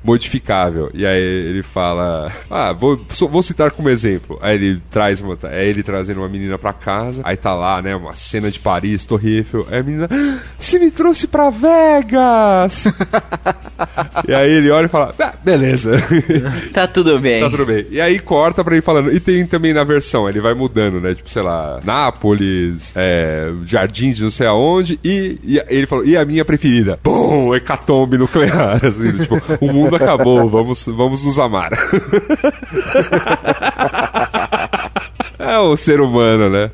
modificável. E aí ele fala: Ah, vou, vou citar como exemplo. Aí ele traz uma. É ele trazendo uma menina pra casa. Aí tá lá, né? Uma cena de Paris, Torre Eiffel. Aí a menina. "Ah, Você me trouxe pra Vegas! e aí ele olha e fala: ah, beleza. Tá tudo bem. Tá tudo bem. E aí corta pra ele falando. E tem também na versão, ele vai mudando, né? Tipo, sei lá, Nápoles, é, Jardins de não sei aonde. E, e ele falou, e a minha preferida? Bum! Hecatombe nuclear. Assim, tipo, o mundo acabou, vamos, vamos nos amar. É o ser humano, né?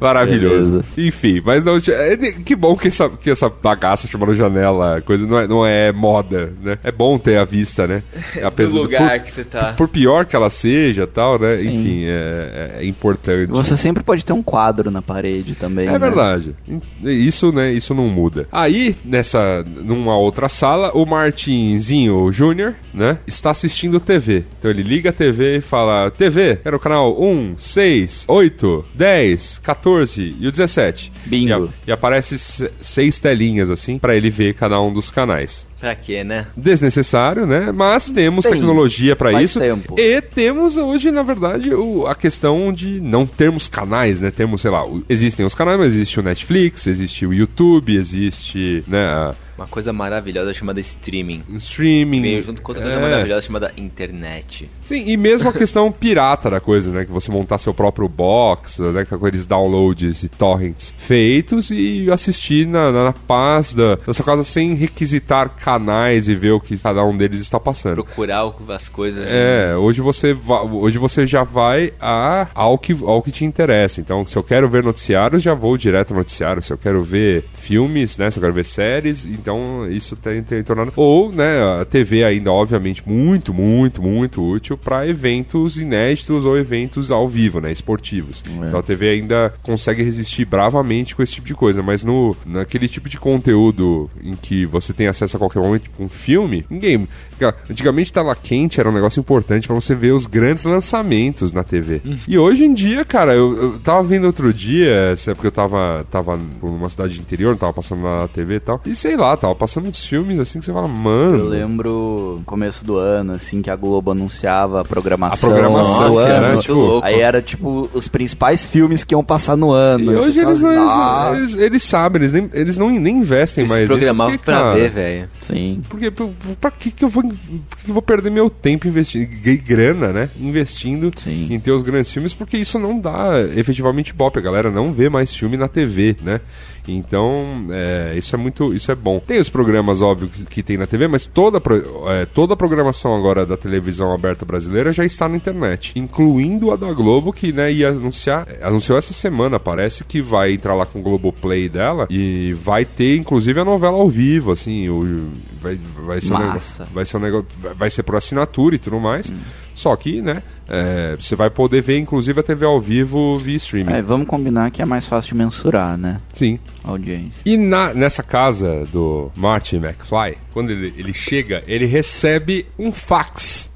Maravilhoso. beleza. Enfim, mas não. é que bom que essa, que essa bagaça chamada janela, coisa, não é, não é moda, né? É bom ter a vista, né? Do lugar por- que você tá. por pior que ela seja tal, né? Sim. Enfim, é, é importante. Você sempre pode ter um quadro na parede também. É né? verdade. Isso, né? Isso não muda. Aí, nessa, numa outra sala, o Martinzinho Júnior, né? Está assistindo TV. Então ele liga a TV e fala: TV, era o canal 1, 6, 8, 10, 14 e o 17. Bingo. E, a- e aparece se- seis telinhas assim pra ele ver cada um dos canais. Pra quê, né? Desnecessário, né? Mas temos Tem. tecnologia pra Faz isso. tempo. E temos hoje, na verdade, o- a questão de não termos canais, né? Temos, sei lá, o- existem os canais, mas existe o Netflix, existe o YouTube, existe, né, a- Uma coisa maravilhosa chamada streaming. streaming. Veio junto com outra coisa É. maravilhosa chamada internet. Sim, e mesmo a questão pirata da coisa, né? Que você montar seu próprio box, né? Com aqueles downloads e torrents feitos e assistir na, na, na paz da, da sua casa sem requisitar canais e ver o que cada um deles está passando. Procurar as coisas. É, hoje você, va- hoje você já vai a, ao, que, ao que te interessa. Então, se eu quero ver noticiários, já vou direto ao noticiário. Se eu quero ver filmes, né? Se eu quero ver séries, então isso tem, tem tornado. Ou, né, a TV ainda, obviamente, muito, muito, muito útil para eventos inéditos ou eventos ao vivo, né? Esportivos. Então a TV ainda consegue resistir bravamente com esse tipo de coisa. Mas no, naquele tipo de conteúdo em que você tem acesso a qualquer momento, tipo um filme, ninguém. Antigamente tela quente era um negócio importante pra você ver os grandes lançamentos na TV. E hoje em dia, cara, eu, eu tava vendo outro dia, se é porque eu tava, tava numa cidade de interior, não tava passando na TV e tal. E sei lá, tava passando uns filmes assim que você fala, mano. Eu lembro no começo do ano, assim, que a Globo anunciava a programação. A programação, Nossa, ano. né? muito Tipo, louco. Aí era tipo os principais filmes que iam passar no ano. E hoje eles, fala, não, "Ah, eles, eles, eles sabem, eles, nem, eles não, nem investem Eles mais se programavam pra cara, ver, velho. Sim. Porque pra, que, que eu vou que eu vou perder meu tempo investindo grana, né? Investindo Sim. em ter os grandes filmes, porque isso não dá efetivamente bop. A galera não vê mais filme na TV, né? Então, é, isso é muito, isso é bom. Tem os programas, óbvio, que, que tem na TV, mas toda, é, toda a programação agora da televisão aberta brasileira já está na internet, incluindo a da Globo, que né, ia anunciar, anunciou essa semana, parece que vai entrar lá com o Globoplay dela e vai ter, inclusive, a novela ao vivo, assim, o, vai, vai ser um negócio, vai ser um negócio, vai ser por assinatura e tudo mais. Só que, né, é, você vai poder ver inclusive a TV ao vivo via streaming. É, vamos combinar que é mais fácil de mensurar, né? Sim. A audiência. E na, nessa casa do Martin McFly, quando ele, ele chega, ele recebe um fax.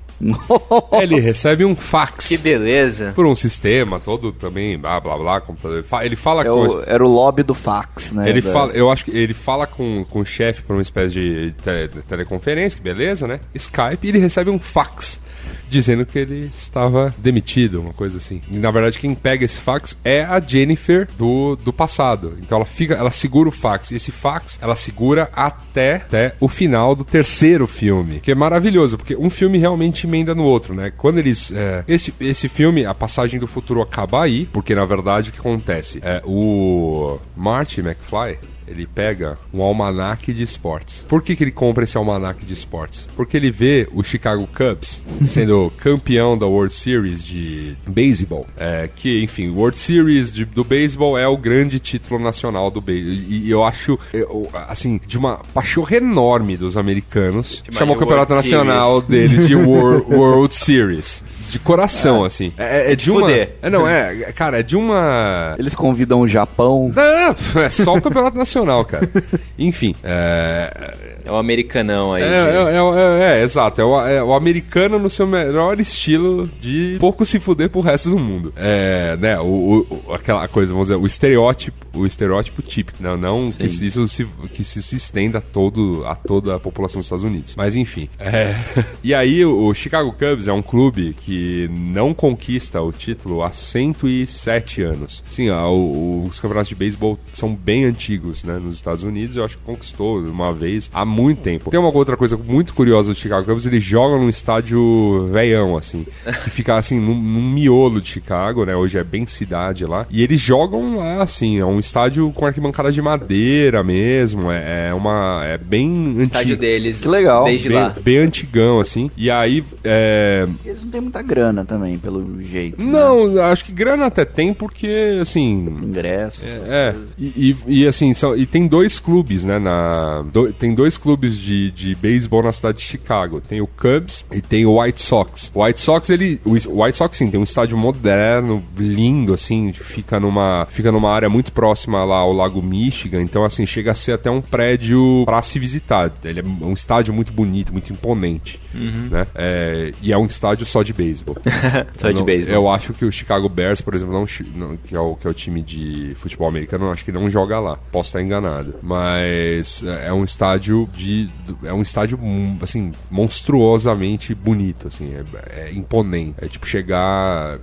Ele recebe um fax. Que beleza. Por um sistema todo também, blá blá blá, computador. Ele fa- Ele fala É com. o- era o lobby do fax, né? Ele da- fala, eu acho que ele fala com, com o chefe por uma espécie de tele- teleconferência, que beleza, né? Skype, e ele recebe um fax dizendo que ele estava demitido, uma coisa assim. E na verdade quem pega esse fax é a Jennifer do, do passado. Então ela fica, ela segura o fax. E esse fax ela segura até, até o final do terceiro filme, que é maravilhoso, porque um filme realmente emenda no outro, né? Quando eles é, esse esse filme, a passagem do futuro acaba aí, porque na verdade o que acontece é o Marty McFly ele pega um almanaque de esportes. Por que, que ele compra esse almanaque de esportes? Porque ele vê o Chicago Cubs sendo campeão da World Series de beisebol. É, que, enfim, World Series de- do beisebol é o grande título nacional do beisebol. E, e eu acho, eu, assim, de uma paixão enorme dos americanos. Chama Chamou o campeonato World nacional deles de World, World Series. De coração, assim. É, é de uma. fuder. É, não, é, cara, é de uma. Eles convidam o Japão. Não, é só o campeonato nacional, cara. Enfim, é. É um americanão aí. É, de- é, é, é, é, exato. É o, é o americano no seu melhor estilo de pouco se fuder pro resto do mundo. É, né, o, o- o- aquela coisa, vamos dizer, o estereótipo, o estereótipo típico. Não, não que se isso se, que se, se estenda a, todo, a toda a população dos Estados Unidos. Mas enfim. é. E aí, o, o Chicago Cubs é um clube que não conquista o título há 107 anos. Sim, ó, o- os campeonatos de beisebol são bem antigos, né, nos Estados Unidos. Eu acho que conquistou uma vez há muito tempo. Tem uma outra coisa muito curiosa do Chicago Cubs, eles jogam num estádio veião, assim, que fica assim num, num miolo de Chicago, né? Hoje é bem cidade lá. E eles jogam lá, assim, é um estádio com arquibancada de madeira mesmo. É, é uma. É bem antigo. estádio deles. Que legal. Desde Bem, lá. bem antigão, assim. E aí, é, Eles não têm muita grana também, pelo jeito. né? Não, acho que grana até tem, porque, assim. Ingressos. É, e, e- e, assim, são, e tem dois clubes, né? Na, do- tem dois clubes de, de beisebol na cidade de Chicago. Tem o Cubs e tem o White Sox. O White Sox, ele. O White Sox, sim, tem um estádio moderno, lindo, assim, fica numa, fica numa área muito próxima lá ao Lago Michigan. Então, assim, chega a ser até um prédio pra se visitar. Ele é um estádio muito bonito, muito imponente. Né? É, e é um estádio só de beisebol. Só Eu de beisebol. Eu acho que o Chicago Bears, por exemplo, não, não- que, é o, que é o time de futebol americano, acho que não joga lá. Posso estar enganado. Mas é é um estádio de. É um estádio, hum, assim, monstruosamente bonito, assim. É, é imponente. É tipo chegar.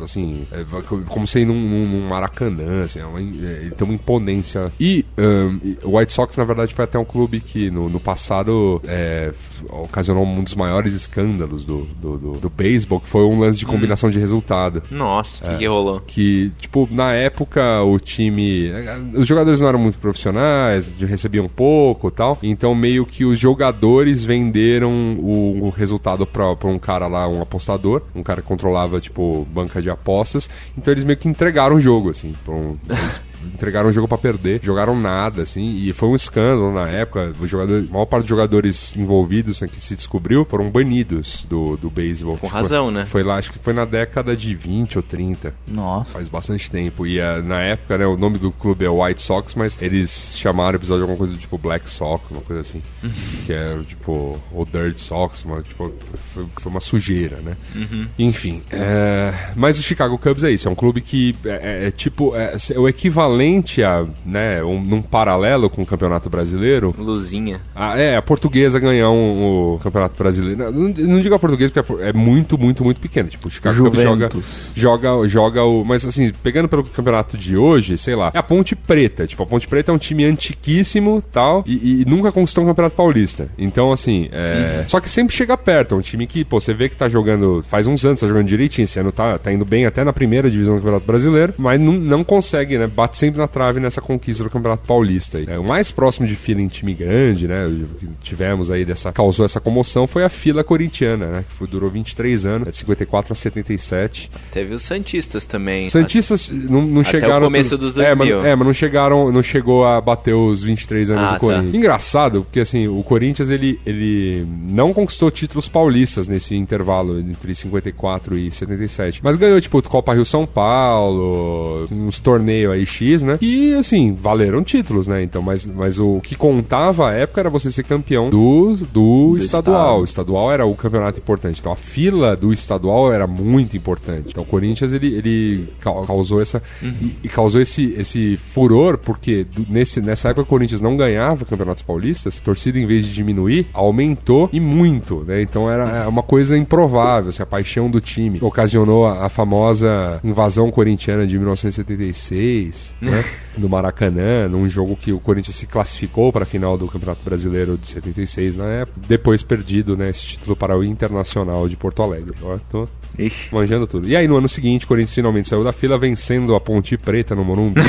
Assim, é como se ir num, num- Maracanã, assim. É uma, é, ele tem uma imponência. E hum, o White Sox, na verdade, foi até um clube que no, no passado é, ocasionou um dos maiores escândalos do, do, do, do beisebol, que foi um lance de combinação de resultado. Nossa, o É. que, que rolou? Que, tipo, na época o time. Os jogadores não eram muito profissionais, recebiam pouco e tal. Então, meio que os jogadores venderam o, o resultado pra um cara lá, um apostador, um cara que controlava, tipo, banca de apostas. Então, eles meio que entregaram o jogo, assim. um- entregaram o jogo pra perder, jogaram nada, assim. E foi um escândalo na época. O jogador, a maior parte dos jogadores envolvidos, né, que se descobriu, foram banidos do, do beisebol. Com Foi- razão, né? Foi lá, acho que foi na década de 20 ou 30. Nossa. Faz bastante tempo. E ah, na época, né, o nome do clube é White Sox, mas eles chamaram o episódio de alguma coisa do tipo Black Sox, uma coisa assim. que é tipo, o Dirt Sox, uma, tipo, foi, foi uma sujeira, né? Enfim. é, mas o Chicago Cubs é isso, é um clube que é, é- é tipo, é, é o equivalente a, né, um, num paralelo com o Campeonato Brasileiro, Luzinha. ah, é, a portuguesa ganhar um, o Campeonato Brasileiro. Não, não digo a portuguesa porque é, é muito, muito, muito pequeno. Tipo, o Chicago Cubs joga, Juventus. joga, joga o. Mas assim, pegando pelo campeonato de hoje, sei lá, é a Ponte Preta. Tipo, a Ponte Preta é um time antiquíssimo tal, e, e nunca conquistou um Campeonato Paulista. Então, assim, é. Só que sempre chega perto. É um time que, pô, você vê que tá jogando. Faz uns anos, tá jogando direitinho. Esse ano tá, tá indo bem até na primeira divisão do Campeonato Brasileiro, mas não, não consegue, né? Bate bate sempre na trave nessa conquista do Campeonato Paulista. É, o mais próximo de fila em time grande, né? Que tivemos aí dessa. causou essa comoção foi a fila corintiana, né? Que foi, durou 23 anos, de 54 a 77. Teve os Santistas também. Santistas não, não Até chegaram. o começo dos É, mas, 2000. é, mas não chegaram, não chegou a bater os 23 anos Ah, do tá. Corinthians. Engraçado, porque assim, o Corinthians ele, ele não conquistou títulos paulistas nesse intervalo entre 54 e 77. Mas ganhou, tipo, Copa Rio São Paulo, uns torneios aí X, né? E assim, valeram títulos, né? Então, mas, mas o que contava à época era você ser campeão do, do, estadual. O estadual era o campeonato importante. Então a fila do estadual era muito importante. Então o Corinthians ele, ele ca- causou essa e, e causou esse, esse furor porque do- nesse, nessa época o Corinthians não ganhava campeonatos paulistas. A torcida em vez de diminuir aumentou e muito, né? Então era é uma coisa improvável. Assim, a paixão do time ocasionou a, a famosa invasão corintiana de 1976, né? No Maracanã, num jogo que o Corinthians se classificou para a final do Campeonato Brasileiro de 76 na época, depois perdido, né, esse título para o Internacional de Porto Alegre. Ó, tô Ixi. manjando tudo. E aí no ano seguinte, o Corinthians finalmente saiu da fila vencendo a Ponte Preta no Morumbi,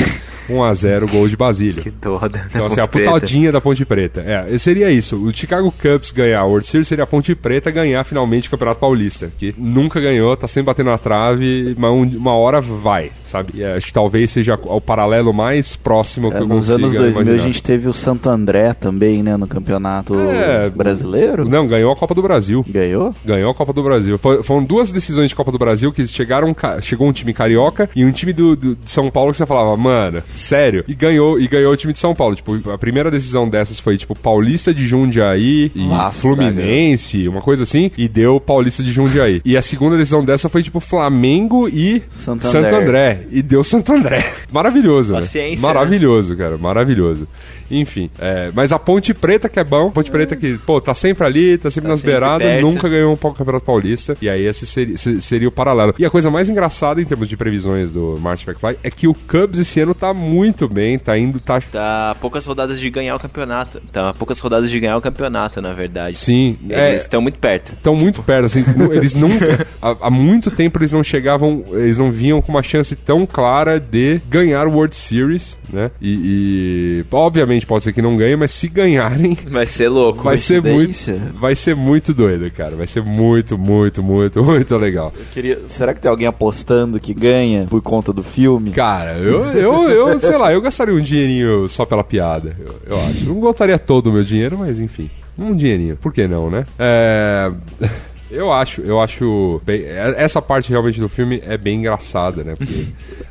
1 a 0 gol de Basílio. Que toda. Então, assim, a putadinha da Ponte Preta. É, seria isso. O Chicago Cubs ganhar a World Series seria a Ponte Preta ganhar finalmente o Campeonato Paulista. Que nunca ganhou, tá sempre batendo na trave, mas um- uma hora vai, sabe? E acho que talvez seja o paralelo mais próximo que É, eu nos anos 2000 imaginar. a gente teve o Santo André também, né, no campeonato É, brasileiro. Não, ganhou a Copa do Brasil. Ganhou? Ganhou a Copa do Brasil. Foi- foram duas decisões de Copa do Brasil que chegaram. Chegou um time carioca e um time do, do- de São Paulo que você falava, mano, sério. E ganhou, e ganhou o time de São Paulo. Tipo, a primeira decisão dessas foi, tipo, Paulista de Jundiaí e Vasco Fluminense, uma coisa assim, e deu Paulista de Jundiaí. E a segunda decisão dessa foi, tipo, Flamengo e Santo Santo André. E deu Santo André. Maravilhoso, né? Paciência, Maravilhoso, cara. Maravilhoso. Enfim, é, mas a Ponte Preta que é bom, Ponte Preta que, pô, tá sempre ali, tá sempre Tá nas sempre beiradas, perto. nunca ganhou um Campeonato Paulista. E aí esse seria, seria o paralelo. E a coisa mais engraçada em termos de previsões do Martin McFly é que o Cubs esse ano tá muito bem, tá indo, tá. Tá poucas rodadas de ganhar o campeonato. Tá poucas rodadas de ganhar o campeonato, na verdade. Sim, é, Eles estão muito perto. estão muito perto, assim, eles nunca, há, há muito tempo eles não chegavam, eles não vinham com uma chance tão clara de ganhar o World Series, né? E, e, obviamente pode ser que não ganhe, mas se ganharem, Vai ser louco. vai ser muito, vai ser muito doido, cara, vai ser muito, muito, muito, muito legal. Queria... Será que tem alguém apostando que ganha por conta do filme? Cara, eu, eu, eu, sei lá, eu gastaria um dinheirinho só pela piada, eu, eu acho. Não botaria todo o meu dinheiro, mas enfim, um dinheirinho, por que não, né? É... Eu acho, eu acho bem, é- essa parte realmente do filme é bem engraçada, né? Porque,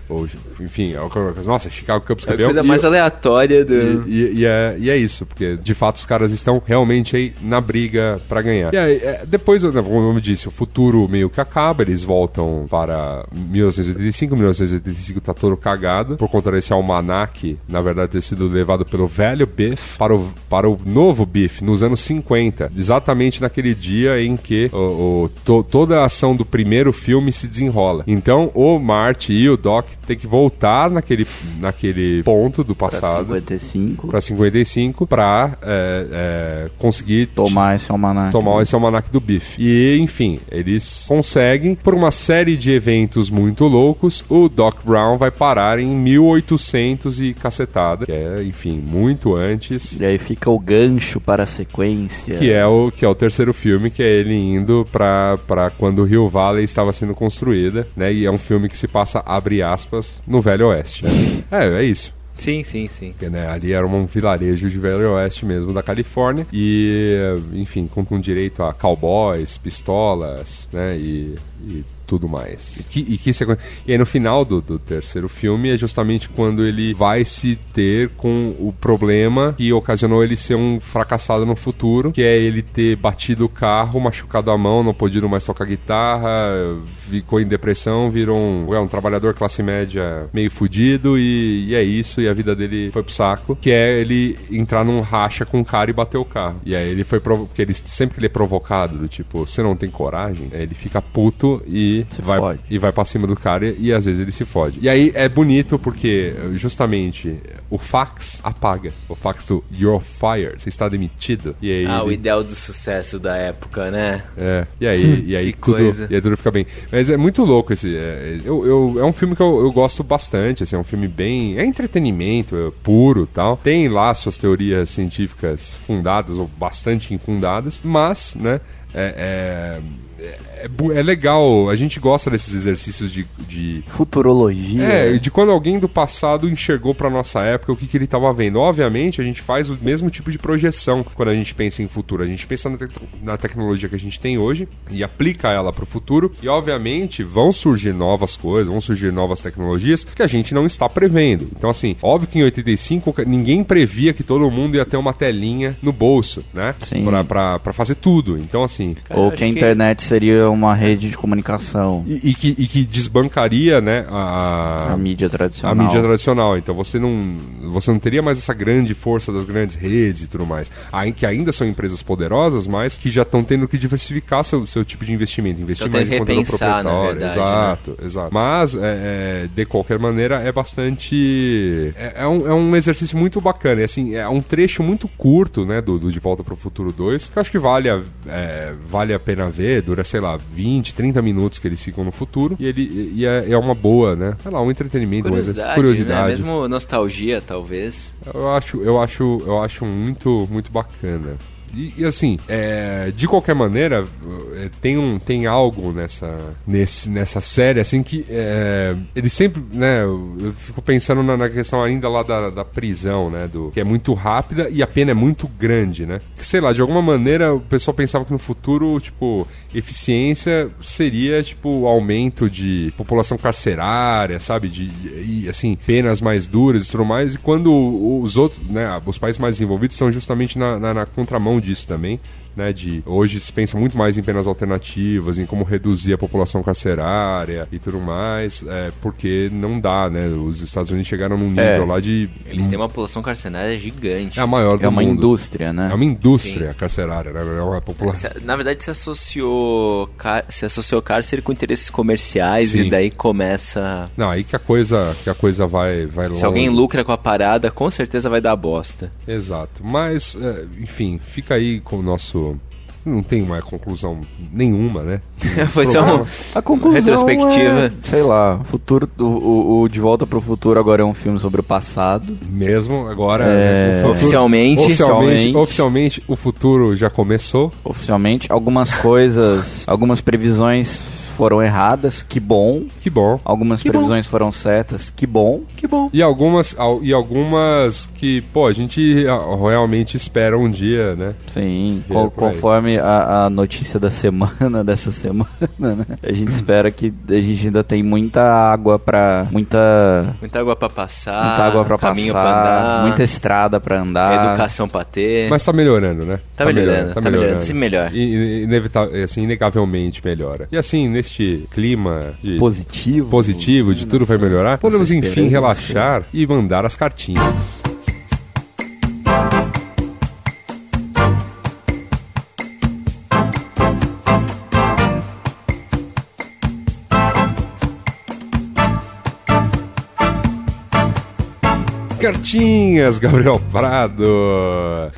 ou, enfim, é nossa, Chicago Cubs É a coisa e mais aleatória do. e, e- e é, e é isso, porque de fato os caras estão realmente aí na briga pra ganhar. E aí, é, depois, como eu disse, o futuro meio que acaba, eles voltam para 1985, 1985 tá todo cagado, por conta desse almanac, na verdade, ter sido levado pelo velho Biff para o, para o novo Biff, nos anos 50, exatamente naquele dia em que o, o- to- toda a ação do primeiro filme se desenrola. Então, o Marty e o Doc tem que voltar naquele, naquele ponto do Pra passado 55. para 55 para é, é, conseguir Tomar esse almanac. tomar esse almanac do Biff. E, enfim, eles conseguem, por uma série de eventos muito loucos, o Doc Brown vai parar em 1800 e cacetada, que é, enfim, muito antes. E aí fica o gancho para a sequência. Que é, o, que é o terceiro filme, que é ele indo pra, pra quando o Rio Valley estava sendo construída, né? E é um filme que se passa, abre aspas, no Velho Oeste. né? É, é isso. Sim, sim, sim. Porque, né, ali era um vilarejo de Velho Oeste mesmo da Califórnia e, enfim, com, com direito a cowboys, pistolas, né, e, e tudo mais. E, que, e, que e aí no final do, do terceiro filme é justamente quando ele vai se ter com o problema que ocasionou ele ser um fracassado no futuro, que é ele ter batido o carro, machucado a mão, não podido mais tocar guitarra, ficou em depressão, virou um, é, um trabalhador classe média meio fudido e, e é isso, e a vida dele foi pro saco, que é ele entrar num racha com um cara e bater o carro. E aí ele foi provo- porque ele sempre que ele é provocado, do tipo, você não tem coragem, ele fica puto e e Se vai fode. e vai para cima do cara e, e às vezes ele se fode. E aí é bonito porque justamente o fax apaga. O fax do You're fired, você está demitido. E aí Ah, o ele- ideal do sucesso da época, né? é, e aí, e aí Que tudo, coisa. e aí tudo fica bem. Mas é muito louco esse. É, eu, eu- é um filme que eu, eu gosto bastante, assim, é um filme bem. É entretenimento, é puro tal. Tem lá suas teorias científicas fundadas ou bastante infundadas, mas, né? É, é, é, é é legal, a gente gosta desses exercícios de- de Futurologia. é, de quando alguém do passado enxergou pra nossa época o que, que ele tava vendo. Obviamente, a gente faz o mesmo tipo de projeção quando a gente pensa em futuro. A gente pensa na, tec- na tecnologia que a gente tem hoje e aplica ela pro futuro. E, obviamente, vão surgir novas coisas, vão surgir novas tecnologias que a gente não está prevendo. Então, assim, óbvio que em 85 ninguém previa que todo mundo ia ter uma telinha no bolso, né? Sim. Pra, pra, pra fazer tudo. Então, assim, Ou Cara, que a acho que- internet seria uma rede de comunicação. e, e que, e que desbancaria, né, a, A mídia a tradicional. mídia tradicional. Então você não, você não teria mais essa grande força das grandes redes e tudo mais. Aí, que ainda são empresas poderosas, mas que já estão tendo que diversificar seu, seu tipo de investimento. Investir Então mais em conteúdo proprietário. verdade, né? exato, exato. Mas, é, é, de qualquer maneira, é bastante. É, é um, é um exercício muito bacana. E, assim, é um trecho muito curto, né, do, do De Volta para o Futuro 2, que eu acho que vale a, é, vale a pena ver. Dura, sei lá, 20, 30 minutos que eles ficam no futuro. E, ele, e é, é uma boa, né? Sei lá, um entretenimento. Curiosidade, Curiosidade. né? Mesmo nostalgia, talvez. Eu acho, eu acho, eu acho muito, muito bacana. E, e, assim, é, de qualquer maneira, é, tem, um, tem algo nessa, nesse, nessa série, assim, que é, ele sempre, né, eu fico pensando na, na questão ainda lá da, da prisão, né, do, que é muito rápida e a pena é muito grande, né. Que, sei lá, de alguma maneira o pessoal pensava que no futuro, tipo, eficiência seria, tipo, aumento de população carcerária, sabe, de, e, assim, penas mais duras e tudo mais, e quando os outros, né, os países mais envolvidos estão justamente na, na, na contramão disso também. Né, de hoje se pensa muito mais em penas alternativas, em como reduzir a população carcerária e tudo mais, é, porque não dá, né? Os Estados Unidos chegaram num nível É. lá de Eles têm uma população carcerária gigante. é a maior do É uma mundo. indústria, né? É uma indústria carcerária, né? É uma população. Na verdade, se associou, car- se associou cárcere com interesses comerciais Sim. e daí começa. Não, aí que a coisa, que a coisa vai, vai longe. Se alguém lucra com a parada, com certeza vai dar bosta. Exato. Mas, é, enfim, fica aí com o nosso. Não tem uma conclusão nenhuma, né? Foi só um. A conclusão Retrospectiva. é, sei lá, futuro, o, o, o De Volta pro Futuro agora é um filme sobre o passado. Mesmo agora. É, o futuro- Oficialmente. Oficialmente, oficialmente. oficialmente, o futuro já começou. Oficialmente, algumas coisas, algumas previsões foram erradas, que bom. Que bom. Algumas Que bom. previsões foram certas, que bom. Que bom. E algumas, al- e algumas que, pô, a gente realmente espera um dia, né? Sim, co- conforme a, a notícia da semana, dessa semana, né? A gente espera que a gente ainda tem muita água pra. Muita. Muita água pra passar. muita água pra caminho passar, pra andar. muita estrada pra andar. Educação pra ter. Mas tá melhorando, né? Tá melhorando, tá melhorando, sempre melhor. E, e- inevita- assim, inegavelmente melhora. E assim, neste clima de Positivo. positivo, de tudo vai melhorar, podemos enfim relaxar e mandar as cartinhas. Cartinhas, Gabriel Prado.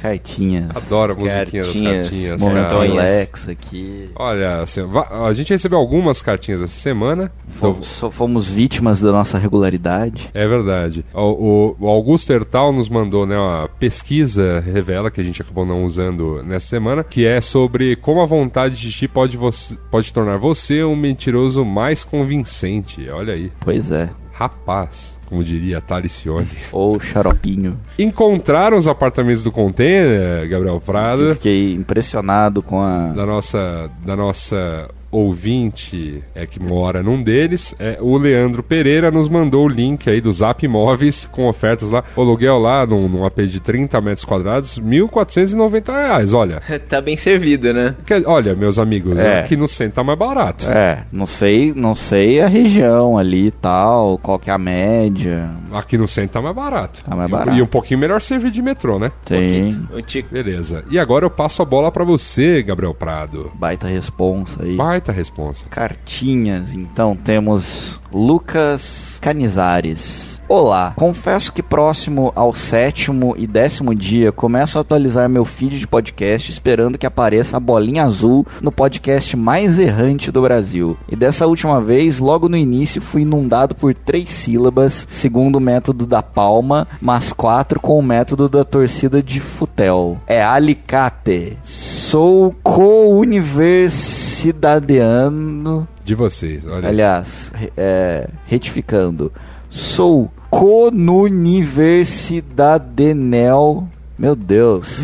Cartinhas. Adoro a musiquinha das Cartinhas. cartinhas. Momento. Cartinhas. relax aqui. Olha, assim, a gente recebeu algumas cartinhas essa semana. Então, Fomos, só fomos vítimas da nossa regularidade. É verdade. O, o- o Augusto Hertal nos mandou né, uma pesquisa revela que a gente acabou não usando nessa semana, que é sobre como a vontade de xixi pode, você- pode tornar você um mentiroso mais convincente. Olha aí. Pois é. Rapaz, como diria a Talicione. Ou xaropinho. Encontraram os apartamentos do container, Gabriel Prado, Fiquei impressionado com a. da nossa, da nossa ouvinte é, que mora num deles. É, o Leandro Pereira nos mandou o link aí do Zap Imóveis com ofertas lá. O aluguel lá num, num AP de 30 metros quadrados, 1.490 reais. Olha, tá bem servido, né? que- olha, meus amigos, É. aqui no centro tá mais barato. É, não sei, não sei a região ali e tal, qual que é a média. Aqui no centro tá mais barato. Tá mais E- barato. E um pouquinho melhor servir de metrô, né? Tem O Tico. Beleza. E agora eu passo a bola pra você, Gabriel Prado. baita responsa aí. Baita baita responsa. Cartinhas, então temos Lucas Canizares. Olá, confesso que próximo ao sétimo e décimo dia começo a atualizar meu feed de podcast esperando que apareça a bolinha azul no podcast mais errante do Brasil. E dessa última vez, logo no início, fui inundado por três sílabas, segundo o método da palma, mas quatro com o método da torcida de futel. É alicate. Sou co-universidadeano. De vocês, olha. Aliás, é, retificando. Sou conuniversidadenel. Meu Deus,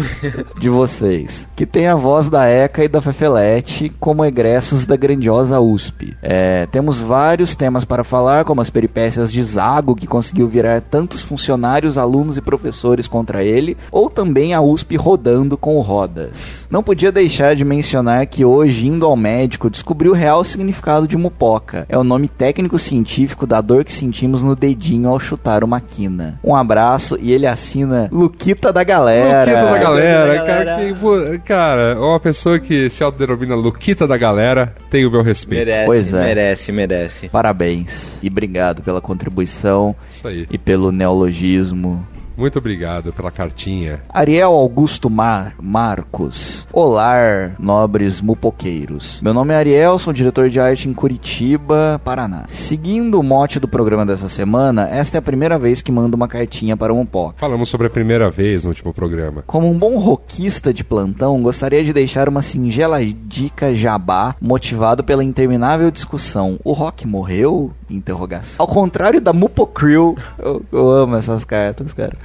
de vocês. Que tem a voz da ECA e da Fefelete como egressos da grandiosa USP. É, temos vários temas para falar, como as peripécias de Zago, que conseguiu virar tantos funcionários, alunos e professores contra ele, ou também a USP rodando com o Rodas. Não podia deixar de mencionar que hoje, indo ao médico, descobri o real significado de mupoca. É o nome técnico-científico da dor que sentimos no dedinho ao chutar uma quina. Um abraço e ele assina Luquita da Galera. Luquita da galera, Luquita da cara, galera. que, pô, cara, uma pessoa que se autodenomina Luquita da galera tem o meu respeito. Merece, Pois é. merece, merece. Parabéns e obrigado pela contribuição Isso aí. e pelo neologismo. Muito obrigado pela cartinha. Ariel Augusto Mar Marcos. Olá, nobres mupoqueiros. Meu nome é Ariel, sou diretor de arte em Curitiba, Paraná. Seguindo o mote do programa dessa semana, esta é a primeira vez que mando uma cartinha para o Mupoca. Falamos sobre a primeira vez no último programa. Como um bom roquista de plantão, gostaria de deixar uma singela dica jabá motivado pela interminável discussão. O rock morreu? Interrogação. Ao contrário da Mupocrew, eu, eu amo essas cartas, cara.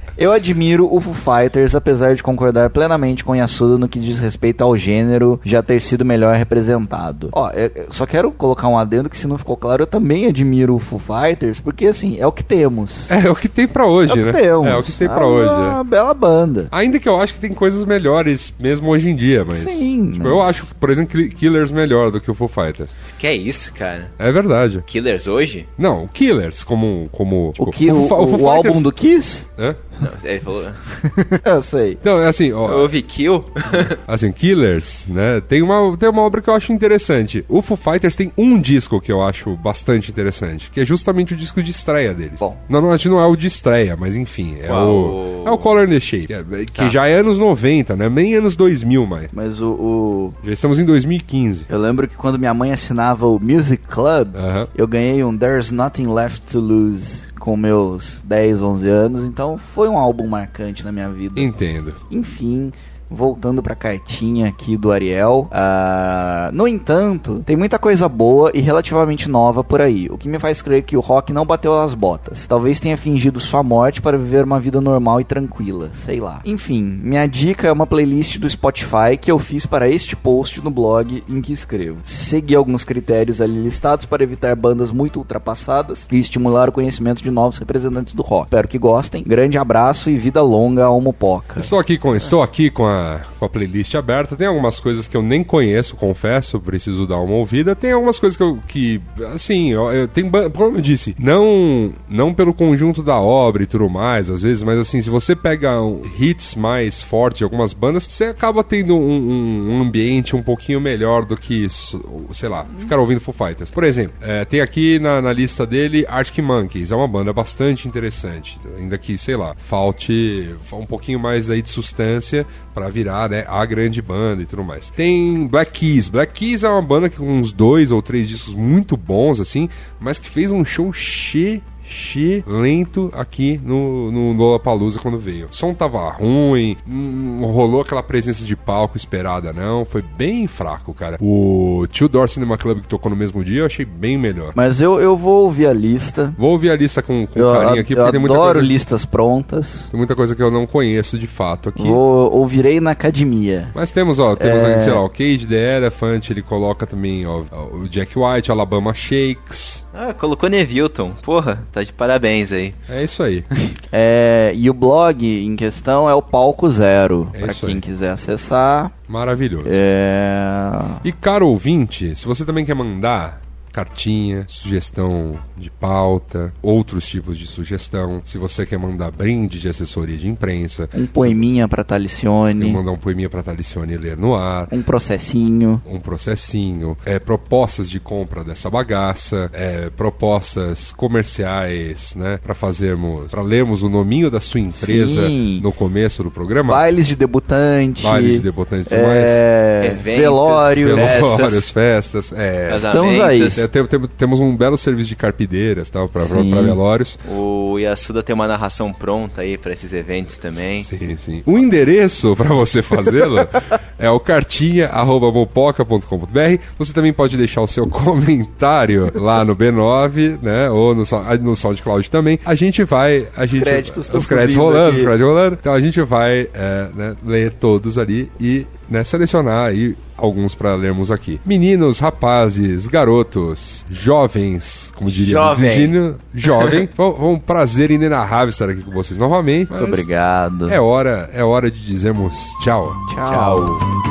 Eu admiro o Foo Fighters, apesar de concordar plenamente com Yasuda no que diz respeito ao gênero já ter sido melhor representado. Ó, eu eu só quero colocar um adendo que se não ficou claro, eu também admiro o Foo Fighters, porque assim, é o que temos. É, é o que tem pra hoje, é o né? temos. É o que tem pra É hoje. Uma é. bela banda. Ainda que eu acho que tem coisas melhores mesmo hoje em dia, mas. Sim, tipo, mas- Eu acho, por exemplo, Ki- Killers melhor do que o Foo Fighters. Que é isso, cara? É verdade. Killers hoje? Não, o Killers, como. como tipo, O, que, o, o, o Fighters- álbum do Kiss? Hã? Não, ele falou. eu sei. É assim, ó. Eu ouvi Kill? Assim, Killers, né? Tem uma, tem uma obra que eu acho interessante. O Foo Fighters tem um disco que eu acho bastante interessante, que é justamente o disco de estreia deles. Bom. Não, não, acho que não é o de estreia, mas enfim, é Qual? o é o Color in the Shape, que, é- que Tá. já é anos 90, né? Nem anos 2000 mais. Mas o, o- Já estamos em 2015. Eu lembro que quando minha mãe assinava o Music Club, Aham. eu ganhei um There's Nothing Left to Lose com meus 10, 11 anos, então foi um álbum marcante na minha vida. Entendo. Enfim, voltando pra cartinha aqui do Ariel. ah, no entanto, tem muita coisa boa e relativamente nova por aí, o que me faz crer que o rock não bateu as botas. Talvez tenha fingido sua morte para viver uma vida normal e tranquila, sei lá. Enfim, minha dica é uma playlist do Spotify que eu fiz para este post no blog em que escrevo. Segui alguns critérios ali listados para evitar bandas muito ultrapassadas e estimular o conhecimento de novos representantes do rock. Espero que gostem. Grande abraço e vida longa ao Mopoca. Estou aqui com, estou aqui com a, com a playlist aberta. Tem algumas coisas que eu nem conheço, confesso, preciso dar uma ouvida. Tem algumas coisas que eu, que, assim, eu, eu tem, como eu disse, não, não pelo conjunto da obra e tudo mais, às vezes, mas assim, se você pega um, hits mais fortes de algumas bandas, você acaba tendo um, um- ambiente um pouquinho melhor do que, sei lá, ficar ouvindo Foo Fighters. Por exemplo, é, tem aqui na, na lista dele Arctic Monkeys, é uma banda bastante interessante, ainda que, sei lá, falte um pouquinho mais aí de substância pra virar, né, a grande banda e tudo mais. Tem Black Keys. Black Keys é uma banda que com uns dois ou três discos muito bons, assim, mas que fez um show cheio lento aqui no, no Lollapalooza quando veio. O som tava ruim, não rolou aquela presença de palco esperada, não. Foi bem fraco, cara. O Two Door Cinema Club que tocou no mesmo dia eu achei bem melhor. Mas eu, eu vou ouvir a lista. Vou ouvir a lista com, com eu carinho aqui, eu porque tem muita, adoro coisa, listas prontas. tem muita coisa que eu não conheço de fato aqui. Vou, ouvirei na academia. Mas temos, ó, temos É. aí, sei lá, o Cage the Elephant, ele coloca também, ó, o Jack White, Alabama Shakes. Ah, colocou Nevilton. Porra, tá de parabéns aí. É isso aí. É, e o blog em questão é o Palco Zero. É isso quem aí. quiser acessar. Maravilhoso. É... E caro ouvinte, se você também quer mandar cartinha, sugestão de pauta, outros tipos de sugestão. Se você quer mandar brinde de assessoria de imprensa, Um poeminha pra se quer Talicione, mandar um poeminha para Talicione ler no ar, um processinho. um processinho, é, propostas de compra dessa bagaça, é, propostas comerciais, né, para fazermos, para lermos o nominho da sua empresa Sim. no começo do programa. Bailes de debutante. Bailes de debutante e tudo é, Eventos, velório. Velórios, festas, é, Estamos aí. É, tem- tem- temos um belo serviço de carpideiras tal para velórios. O Yasuda tem uma narração pronta aí pra esses eventos também. Sim, sim. O endereço para você fazê-lo é o cartinha@mopoca.com.br. Você também pode deixar o seu comentário lá no B9, né, ou no, Sou- no SoundCloud também. A gente vai, a gente créditos estão os créditos rolando, aqui. os créditos rolando. Então a gente vai é, né, ler todos ali e né, selecionar aí alguns para lermos aqui. Meninos, rapazes, garotos, jovens, como diria Jovem. Virgínio, jovem. Foi foi um prazer inenarrável estar aqui com vocês novamente. Muito obrigado. É hora, é hora de dizermos tchau. Tchau.